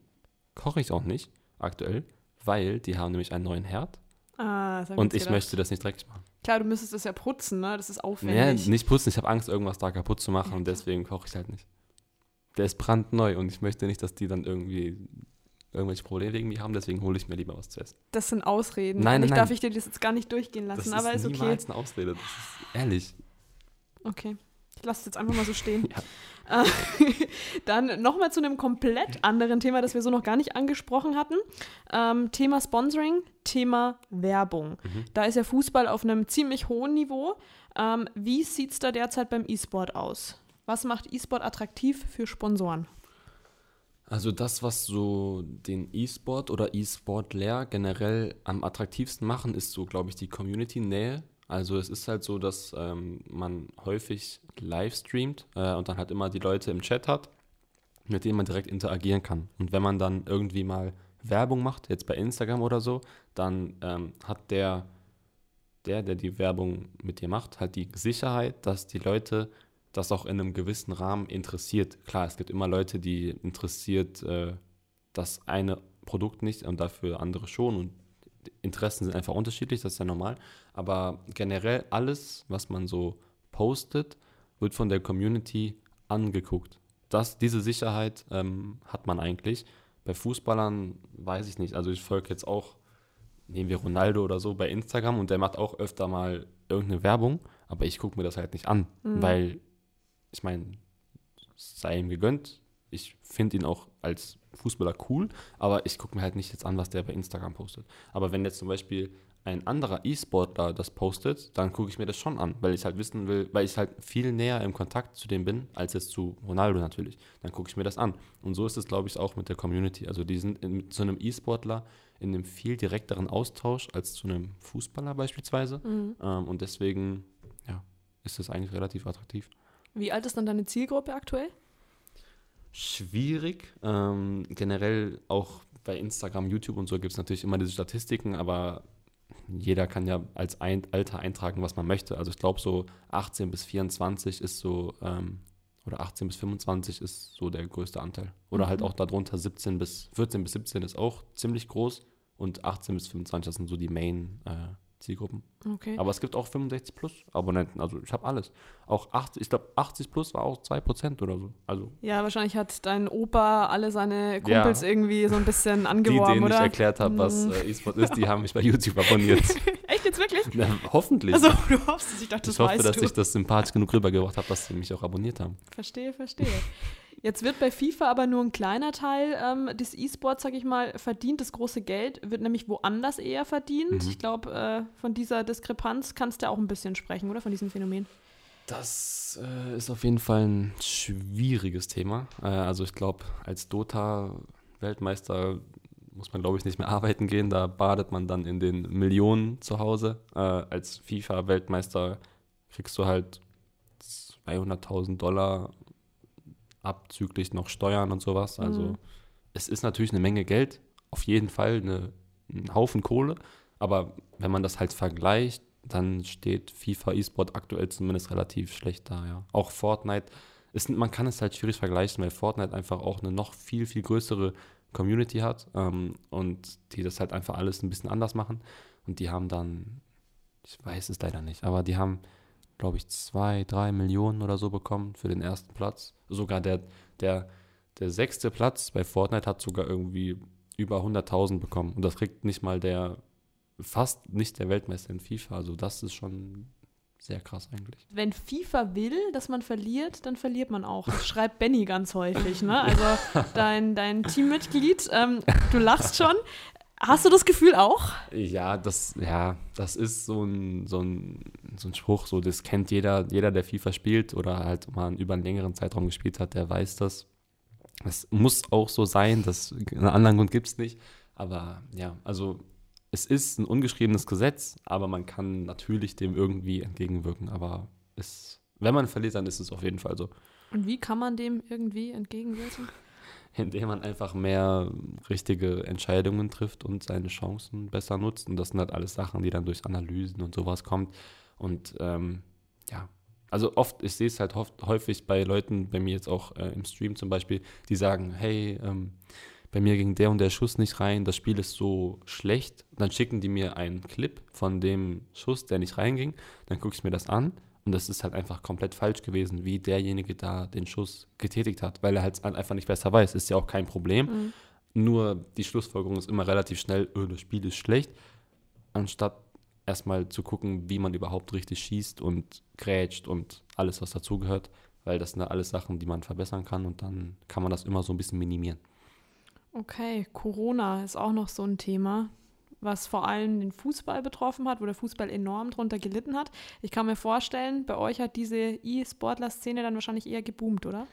koche ich auch nicht aktuell, weil die haben nämlich einen neuen Herd Ah, das und ich gedacht. möchte das nicht dreckig machen. Klar, du müsstest es ja putzen, ne? Das ist Nee, aufwendig. nicht putzen, ich habe Angst, irgendwas da kaputt zu machen und deswegen koche ich halt nicht. Der ist brandneu und ich möchte nicht, dass die dann irgendwie irgendwelche Probleme wegen mir haben, deswegen hole ich mir lieber was zu essen. Das sind Ausreden. Nein, Eigentlich nein, darf nein. ich dir das jetzt gar nicht durchgehen lassen, das aber ist ist okay. niemals eine Ausrede, das ist ehrlich. Okay. Ich lasse es jetzt einfach mal so stehen. Ja. Äh, Dann nochmal zu einem komplett anderen Thema, das wir so noch gar nicht angesprochen hatten. Ähm, Thema Sponsoring, Thema Werbung. Mhm. Da ist ja Fußball auf einem ziemlich hohen Niveau. Ähm, wie sieht es da derzeit beim E-Sport aus? Was macht E-Sport attraktiv für Sponsoren? Also das, was so den E-Sport oder E-Sportler generell am attraktivsten machen, ist so, glaube ich, die Community-Nähe. Also es ist halt so, dass ähm, man häufig live streamt äh, und dann halt immer die Leute im Chat hat, mit denen man direkt interagieren kann. Und wenn man dann irgendwie mal Werbung macht, jetzt bei Instagram oder so, dann ähm, hat der, der, der die Werbung mit dir macht, halt die Sicherheit, dass die Leute das auch in einem gewissen Rahmen interessiert. Klar, es gibt immer Leute, die interessiert äh, das eine Produkt nicht und dafür andere schon und Interessen sind einfach unterschiedlich, das ist ja normal. Aber generell alles, was man so postet, wird von der Community angeguckt. Das, diese Sicherheit ähm, hat man eigentlich. Bei Fußballern weiß ich nicht. Also ich folge jetzt auch, nehmen wir Ronaldo oder so bei Instagram und der macht auch öfter mal irgendeine Werbung, aber ich gucke mir das halt nicht an, weil ich meine, sei ihm gegönnt. Ich finde ihn auch als Fußballer cool, aber ich gucke mir halt nicht jetzt an, was der bei Instagram postet. Aber wenn jetzt zum Beispiel ein anderer E-Sportler das postet, dann gucke ich mir das schon an, weil ich halt wissen will, weil ich halt viel näher im Kontakt zu dem bin, als jetzt zu Ronaldo natürlich. Dann gucke ich mir das an. Und so ist es, glaube ich, auch mit der Community. Also die sind in, zu einem E-Sportler in einem viel direkteren Austausch als zu einem Fußballer beispielsweise. Ähm, und deswegen, ja, ist es eigentlich relativ attraktiv. Wie alt ist dann deine Zielgruppe aktuell? schwierig. Ähm, generell auch bei Instagram, YouTube und so gibt es natürlich immer diese Statistiken, aber jeder kann ja als ein Alter eintragen, was man möchte. Also ich glaube so 18 bis 24 ist so, ähm, oder 18 bis 25 ist so der größte Anteil. Oder halt auch darunter 17 bis 14 bis 17 ist auch ziemlich groß und 18 bis 25 das sind so die Main äh, Zielgruppen. Okay. Aber es gibt auch 65 plus Abonnenten, also ich habe alles. Auch 80, ich glaube 80 plus war auch 2% oder so. Also Ja, wahrscheinlich hat dein Opa alle seine Kumpels Ja. irgendwie so ein bisschen die, angeworben, denen ich oder? erklärt habe, was äh, E-Sport ist, die haben mich bei YouTube abonniert. Echt jetzt wirklich? Na, hoffentlich. Also, du hoffst es, ich dachte, das ich hoffe, dass du. ich das sympathisch genug rübergebracht habe, dass sie mich auch abonniert haben. Verstehe, verstehe. Jetzt wird bei FIFA aber nur ein kleiner Teil ähm, des E-Sports, sag ich mal, verdient. Das große Geld wird nämlich woanders eher verdient. Mhm. Ich glaube, äh, von dieser Diskrepanz kannst du auch ein bisschen sprechen, oder? Von diesem Phänomen. Das äh, ist auf jeden Fall ein schwieriges Thema. Äh, also ich glaube, als Dota-Weltmeister muss man, glaube ich, nicht mehr arbeiten gehen. Da badet man dann in den Millionen zu Hause. Äh, als FIFA-Weltmeister kriegst du halt 200.000 Dollar abzüglich noch Steuern und sowas. Also Mhm. es ist natürlich eine Menge Geld, auf jeden Fall eine, ein Haufen Kohle. Aber wenn man das halt vergleicht, dann steht FIFA E-Sport aktuell zumindest relativ schlecht da, ja. Auch Fortnite, ist, man kann es halt schwierig vergleichen, weil Fortnite einfach auch eine noch viel, viel größere Community hat ähm, und die das halt einfach alles ein bisschen anders machen. Und die haben dann, ich weiß es leider nicht, aber die haben, glaube ich, zwei, drei Millionen oder so bekommen für den ersten Platz. Sogar der, der, der sechste Platz bei Fortnite hat sogar irgendwie über 100.000 bekommen. Und das kriegt nicht mal der, fast nicht der Weltmeister in FIFA. Also das ist schon sehr krass eigentlich. Wenn FIFA will, dass man verliert, dann verliert man auch. Das schreibt Benny ganz häufig. Ne? Also dein, dein Teammitglied, ähm, du lachst schon. Hast du das Gefühl auch? Ja, das, ja, das ist so ein, so, ein, so ein Spruch, so das kennt jeder, jeder, der FIFA spielt oder halt mal über einen längeren Zeitraum gespielt hat, der weiß das. Das muss auch so sein, das, einen anderen Grund gibt es nicht. Aber ja, also es ist ein ungeschriebenes Gesetz, aber man kann natürlich dem irgendwie entgegenwirken. Aber es, wenn man verliert, dann ist es auf jeden Fall so. Und wie kann man dem irgendwie entgegenwirken? indem man einfach mehr richtige Entscheidungen trifft und seine Chancen besser nutzt. Und das sind halt alles Sachen, die dann durch Analysen und sowas kommt. Und ähm, ja, also oft, ich sehe es halt oft, häufig bei Leuten, bei mir jetzt auch äh, im Stream zum Beispiel, die sagen, hey, ähm, bei mir ging der und der Schuss nicht rein, das Spiel ist so schlecht. Dann schicken die mir einen Clip von dem Schuss, der nicht reinging. Dann gucke ich mir das an und das ist halt einfach komplett falsch gewesen, wie derjenige da den Schuss getätigt hat, weil er halt einfach nicht besser weiß. Ist ja auch kein Problem. Mhm. Nur die Schlussfolgerung ist immer relativ schnell, oh, das Spiel ist schlecht, anstatt erstmal zu gucken, wie man überhaupt richtig schießt und grätscht und alles, was dazugehört, weil das sind ja alles Sachen, die man verbessern kann und dann kann man das immer so ein bisschen minimieren. Okay, Corona ist auch noch so ein Thema was vor allem den Fußball betroffen hat, wo der Fußball enorm drunter gelitten hat. Ich kann mir vorstellen, bei euch hat diese E-Sportler-Szene dann wahrscheinlich eher geboomt, oder?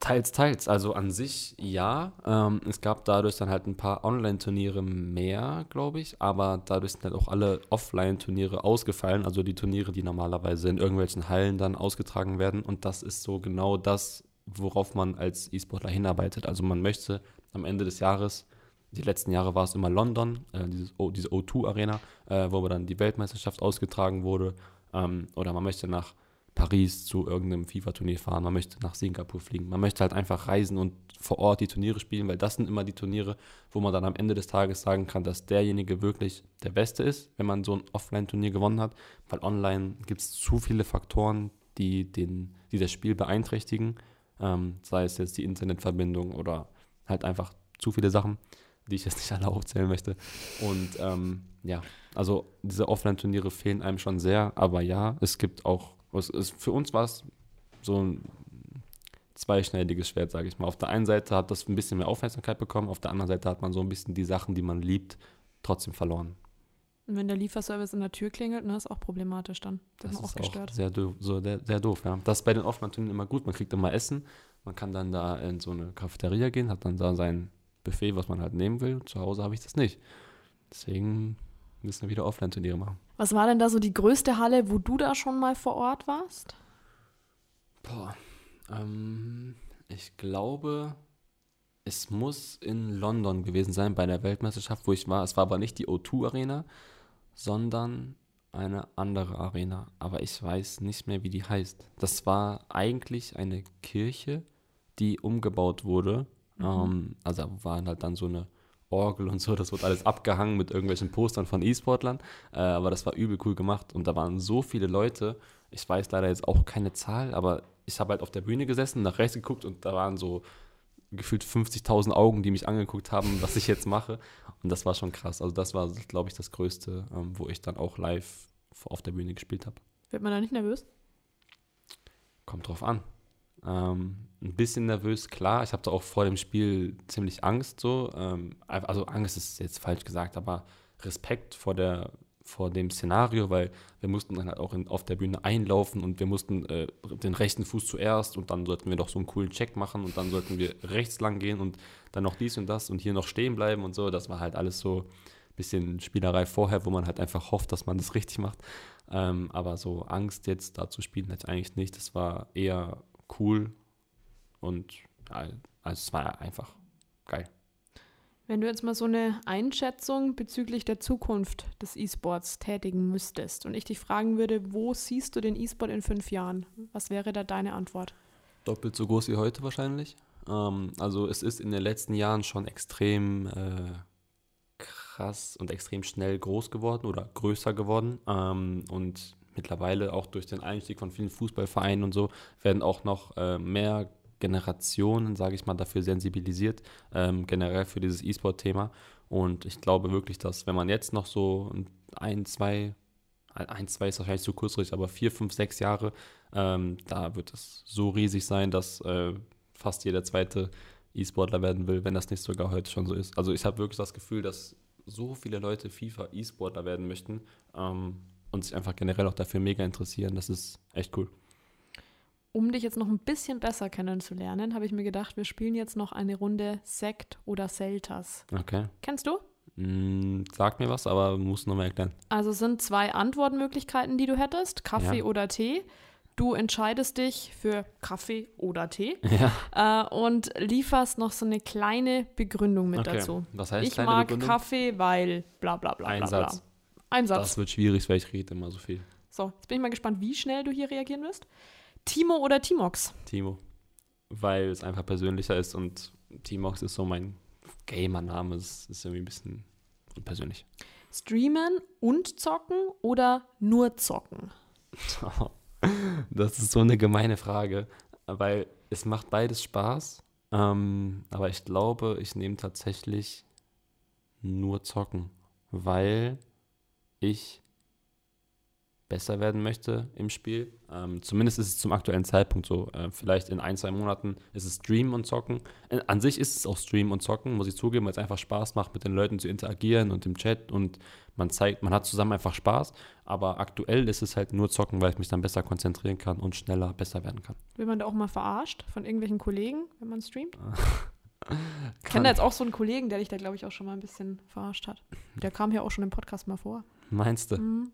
Teils, teils. Also an sich ja. Ähm, es gab dadurch dann halt ein paar Online-Turniere mehr, glaube ich, aber dadurch sind halt auch alle Offline-Turniere ausgefallen, also die Turniere, die normalerweise in irgendwelchen Hallen dann ausgetragen werden. Und das ist so genau das, worauf man als E-Sportler hinarbeitet. Also man möchte am Ende des Jahres die letzten Jahre war es immer London, äh, dieses o, diese O2-Arena, äh, wo dann die Weltmeisterschaft ausgetragen wurde. Ähm, oder man möchte nach Paris zu irgendeinem FIFA-Turnier fahren, man möchte nach Singapur fliegen. Man möchte halt einfach reisen und vor Ort die Turniere spielen, weil das sind immer die Turniere, wo man dann am Ende des Tages sagen kann, dass derjenige wirklich der Beste ist, wenn man so ein Offline-Turnier gewonnen hat. Weil online gibt es zu viele Faktoren, die, den, die das Spiel beeinträchtigen. Ähm, sei es jetzt die Internetverbindung oder halt einfach zu viele Sachen die ich jetzt nicht alle aufzählen möchte. Und ähm, ja, also diese Offline-Turniere fehlen einem schon sehr, aber ja, es gibt auch, es, es, für uns war es so ein zweischneidiges Schwert, sage ich mal. Auf der einen Seite hat das ein bisschen mehr Aufmerksamkeit bekommen, auf der anderen Seite hat man so ein bisschen die Sachen, die man liebt, trotzdem verloren. Und wenn der Lieferservice in der Tür klingelt, ne, ist auch problematisch dann. Das ist auch gestört. Sehr doof, so sehr, sehr doof, ja. Das ist bei den Offline-Turnieren immer gut. Man kriegt immer Essen, man kann dann da in so eine Cafeteria gehen, hat dann da sein Buffet, was man halt nehmen will. Zu Hause habe ich das nicht. Deswegen müssen wir wieder Offline-Turniere machen. Was war denn da so die größte Halle, wo du da schon mal vor Ort warst? Boah, ähm, ich glaube, es muss in London gewesen sein bei der Weltmeisterschaft, wo ich war. Es war aber nicht die O2 Arena, sondern eine andere Arena. Aber ich weiß nicht mehr, wie die heißt. Das war eigentlich eine Kirche, die umgebaut wurde Mhm. Ähm, also waren halt dann so eine Orgel und so, das wurde alles abgehangen mit irgendwelchen Postern von E-Sportlern. Äh, aber das war übel cool gemacht und da waren so viele Leute. Ich weiß leider jetzt auch keine Zahl, aber ich habe halt auf der Bühne gesessen, nach rechts geguckt und da waren so gefühlt 50.000 Augen, die mich angeguckt haben, was ich jetzt mache. Und das war schon krass. Also das war, glaube ich, das Größte, ähm, wo ich dann auch live auf der Bühne gespielt habe. Wird man da nicht nervös? Kommt drauf an. Ähm, ein bisschen nervös, klar. Ich hatte auch vor dem Spiel ziemlich Angst so. Ähm, also Angst ist jetzt falsch gesagt, aber Respekt vor der vor dem Szenario, weil wir mussten dann halt auch in, auf der Bühne einlaufen und wir mussten äh, den rechten Fuß zuerst und dann sollten wir doch so einen coolen Check machen und dann sollten wir rechts lang gehen und dann noch dies und das und hier noch stehen bleiben und so. Das war halt alles so ein bisschen Spielerei vorher, wo man halt einfach hofft, dass man das richtig macht. Ähm, aber so Angst jetzt da zu spielen, hatte ich eigentlich nicht. Das war eher cool und also es war einfach geil. Wenn du jetzt mal so eine Einschätzung bezüglich der Zukunft des E-Sports tätigen müsstest und ich dich fragen würde, wo siehst du den E-Sport in fünf Jahren? Was wäre da deine Antwort? Doppelt so groß wie heute wahrscheinlich. Ähm, also es ist in den letzten Jahren schon extrem äh, krass und extrem schnell groß geworden oder größer geworden. Ähm, und mittlerweile auch durch den Einstieg von vielen Fußballvereinen und so werden auch noch äh, mehr Generationen, sage ich mal, dafür sensibilisiert, ähm, generell für dieses E-Sport-Thema. Und ich glaube wirklich, dass wenn man jetzt noch so ein, zwei, ein, zwei ist wahrscheinlich zu kurzfristig, aber vier, fünf, sechs Jahre, ähm, da wird es so riesig sein, dass äh, fast jeder zweite E-Sportler werden will, wenn das nicht sogar heute schon so ist. Also ich habe wirklich das Gefühl, dass so viele Leute FIFA E-Sportler werden möchten. Ähm, und sich einfach generell auch dafür mega interessieren. Das ist echt cool. Um dich jetzt noch ein bisschen besser kennenzulernen, habe ich mir gedacht, wir spielen jetzt noch eine Runde Sekt oder Seltas. Okay. Kennst du? Mm, sag mir was, aber muss nochmal erklären. Also es sind zwei Antwortmöglichkeiten, die du hättest: Kaffee ja. oder Tee. Du entscheidest dich für Kaffee oder Tee Ja. äh, und lieferst noch so eine kleine Begründung mit Okay. dazu. Was heißt Ich mag Begründung? Kaffee, weil bla bla bla Ein bla bla. Satz. Ein Satz. Das wird schwierig, weil ich rede immer so viel. So, jetzt bin ich mal gespannt, wie schnell du hier reagieren wirst. Timo oder Timox? Timo. Weil es einfach persönlicher ist und Timox ist so mein Gamer-Name. Es ist irgendwie ein bisschen unpersönlich. Streamen und zocken oder nur zocken? Das ist so eine gemeine Frage, weil es macht beides Spaß. Ähm, aber ich glaube, ich nehme tatsächlich nur zocken, weil ich besser werden möchte im Spiel. Ähm, zumindest ist es zum aktuellen Zeitpunkt so. Äh, vielleicht in ein, zwei Monaten ist es Streamen und Zocken. Äh, an sich ist es auch Streamen und Zocken, muss ich zugeben, weil es einfach Spaß macht, mit den Leuten zu interagieren und im Chat und man zeigt, man hat zusammen einfach Spaß. Aber aktuell ist es halt nur Zocken, weil ich mich dann besser konzentrieren kann und schneller besser werden kann. Wird man da auch mal verarscht von irgendwelchen Kollegen, wenn man streamt? Ich kenne jetzt auch so einen Kollegen, der dich da, glaube ich, auch schon mal ein bisschen verarscht hat. Der kam hier auch schon im Podcast mal vor. Meinst du? Mhm.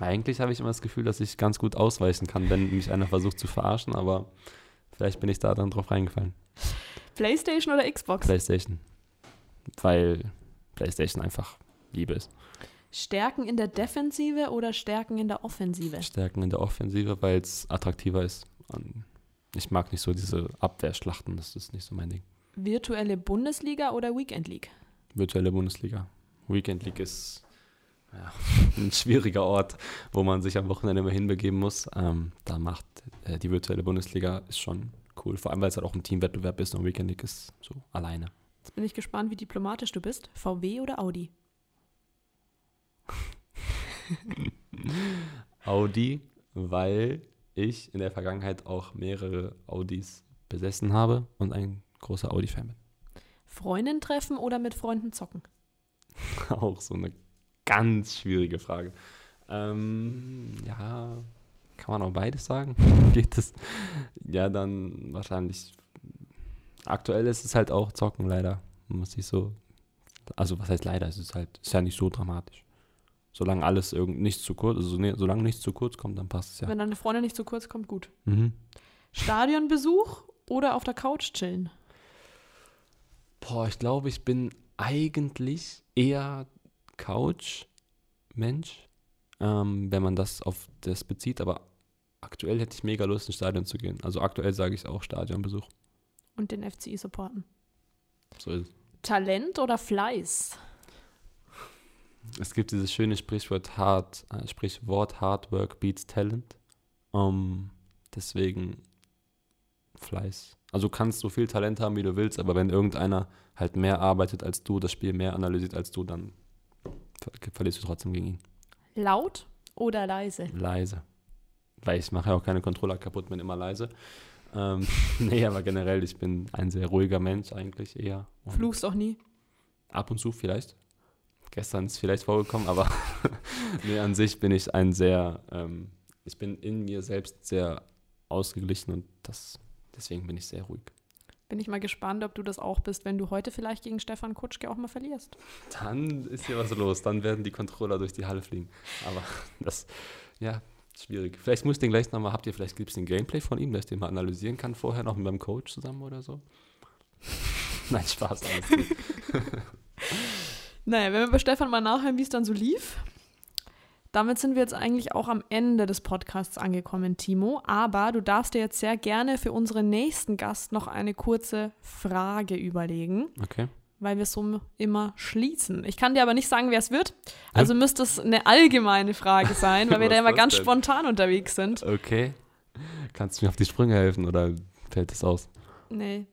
Eigentlich habe ich immer das Gefühl, dass ich ganz gut ausweichen kann, wenn mich einer versucht zu verarschen, aber vielleicht bin ich da dann drauf reingefallen. Playstation oder Xbox? PlayStation. Weil PlayStation einfach Liebe ist. Stärken in der Defensive oder Stärken in der Offensive? Stärken in der Offensive, weil es attraktiver ist. Ich mag nicht so diese Abwehrschlachten, das ist nicht so mein Ding. Virtuelle Bundesliga oder Weekend League? Virtuelle Bundesliga. Weekend League ist ja, ein schwieriger Ort, wo man sich am Wochenende immer hinbegeben muss. Ähm, da macht äh, die virtuelle Bundesliga ist schon cool, vor allem weil es halt auch ein Teamwettbewerb ist und Weekend League ist so alleine. Jetzt bin ich gespannt, wie diplomatisch du bist. VW oder Audi? Audi, weil ich in der Vergangenheit auch mehrere Audis besessen habe und ein großer Audi-Fan bin. Freundin treffen oder mit Freunden zocken? auch so eine ganz schwierige Frage. Ähm, ja, kann man auch beides sagen? Geht es? Ja, dann wahrscheinlich. Aktuell ist es halt auch Zocken, leider. Muss ich so. Also, was heißt leider? Es ist halt, ist ja nicht so dramatisch. Solange alles irgend nichts zu kurz, also ne, solange nichts zu kurz kommt, dann passt es ja. Wenn deine Freundin nicht zu kurz kommt, gut. Mhm. Stadionbesuch oder auf der Couch chillen? Boah, ich glaube, ich bin eigentlich eher Couch-Mensch, ähm, wenn man das auf das bezieht, aber aktuell hätte ich mega Lust, ins Stadion zu gehen. Also aktuell sage ich auch Stadionbesuch. Und den FCI supporten. So ist es. Talent oder Fleiß? Es gibt dieses schöne Sprichwort Hard, äh, Sprichwort Hard Work beats Talent. Ähm, deswegen Fleiß. Also du kannst so viel Talent haben, wie du willst, aber wenn irgendeiner halt mehr arbeitet als du, das Spiel mehr analysiert als du, dann verlierst du trotzdem gegen ihn. Laut oder leise? Leise. Weil ich mache ja auch keine Controller kaputt, bin immer leise. Ähm, nee, aber generell, ich bin ein sehr ruhiger Mensch eigentlich eher. Und Fluchst auch nie. Ab und zu vielleicht. Gestern ist vielleicht vorgekommen, aber nee, an sich bin ich ein sehr, ähm, ich bin in mir selbst sehr ausgeglichen und das, deswegen bin ich sehr ruhig. Bin ich mal gespannt, ob du das auch bist, wenn du heute vielleicht gegen Stefan Kutschke auch mal verlierst. Dann ist hier was los, dann werden die Controller durch die Halle fliegen. Aber das, ja, schwierig. Vielleicht muss ich den gleich nochmal, habt ihr vielleicht, gibt es ein Gameplay von ihm, dass ich den mal analysieren kann vorher noch mit meinem Coach zusammen oder so? Nein, Spaß, alles gut. Naja, wenn wir bei Stefan mal nachhören, wie es dann so lief. Damit sind wir jetzt eigentlich auch am Ende des Podcasts angekommen, Timo. Aber du darfst dir jetzt sehr gerne für unseren nächsten Gast noch eine kurze Frage überlegen, Okay. weil wir so immer schließen. Ich kann dir aber nicht sagen, wer es wird. Also müsste es eine allgemeine Frage sein, weil wir da immer ganz denn? spontan unterwegs sind. Okay. Kannst du mir auf die Sprünge helfen oder fällt das aus? Nee.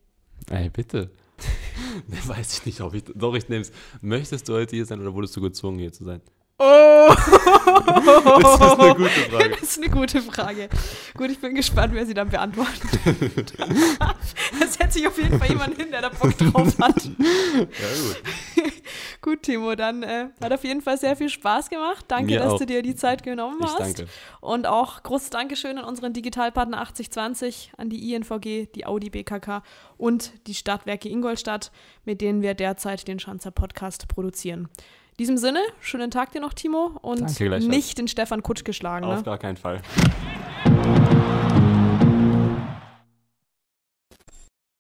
Ey, bitte. weiß ich nicht, ob ich. Doch, ich nehme es. Möchtest du heute hier sein oder wurdest du gezwungen, hier zu sein? Oh! Das ist eine gute Frage. Das ist eine gute Frage. Gut, ich bin gespannt, wer sie dann beantwortet. Es setzt sich auf jeden Fall jemand hin, der da Bock drauf hat. Ja, gut. Gut, Timo, dann äh, hat auf jeden Fall sehr viel Spaß gemacht. Danke, Mir dass auch. du dir die Zeit genommen Ich hast. danke. Und auch großes Dankeschön an unseren Digitalpartner 8020, an die INVG, die Audi BKK und die Stadtwerke Ingolstadt, mit denen wir derzeit den Schanzer Podcast produzieren. In diesem Sinne, schönen Tag dir noch, Timo, und nicht den Stefan Kutsch geschlagen. Auf Ne? gar keinen Fall.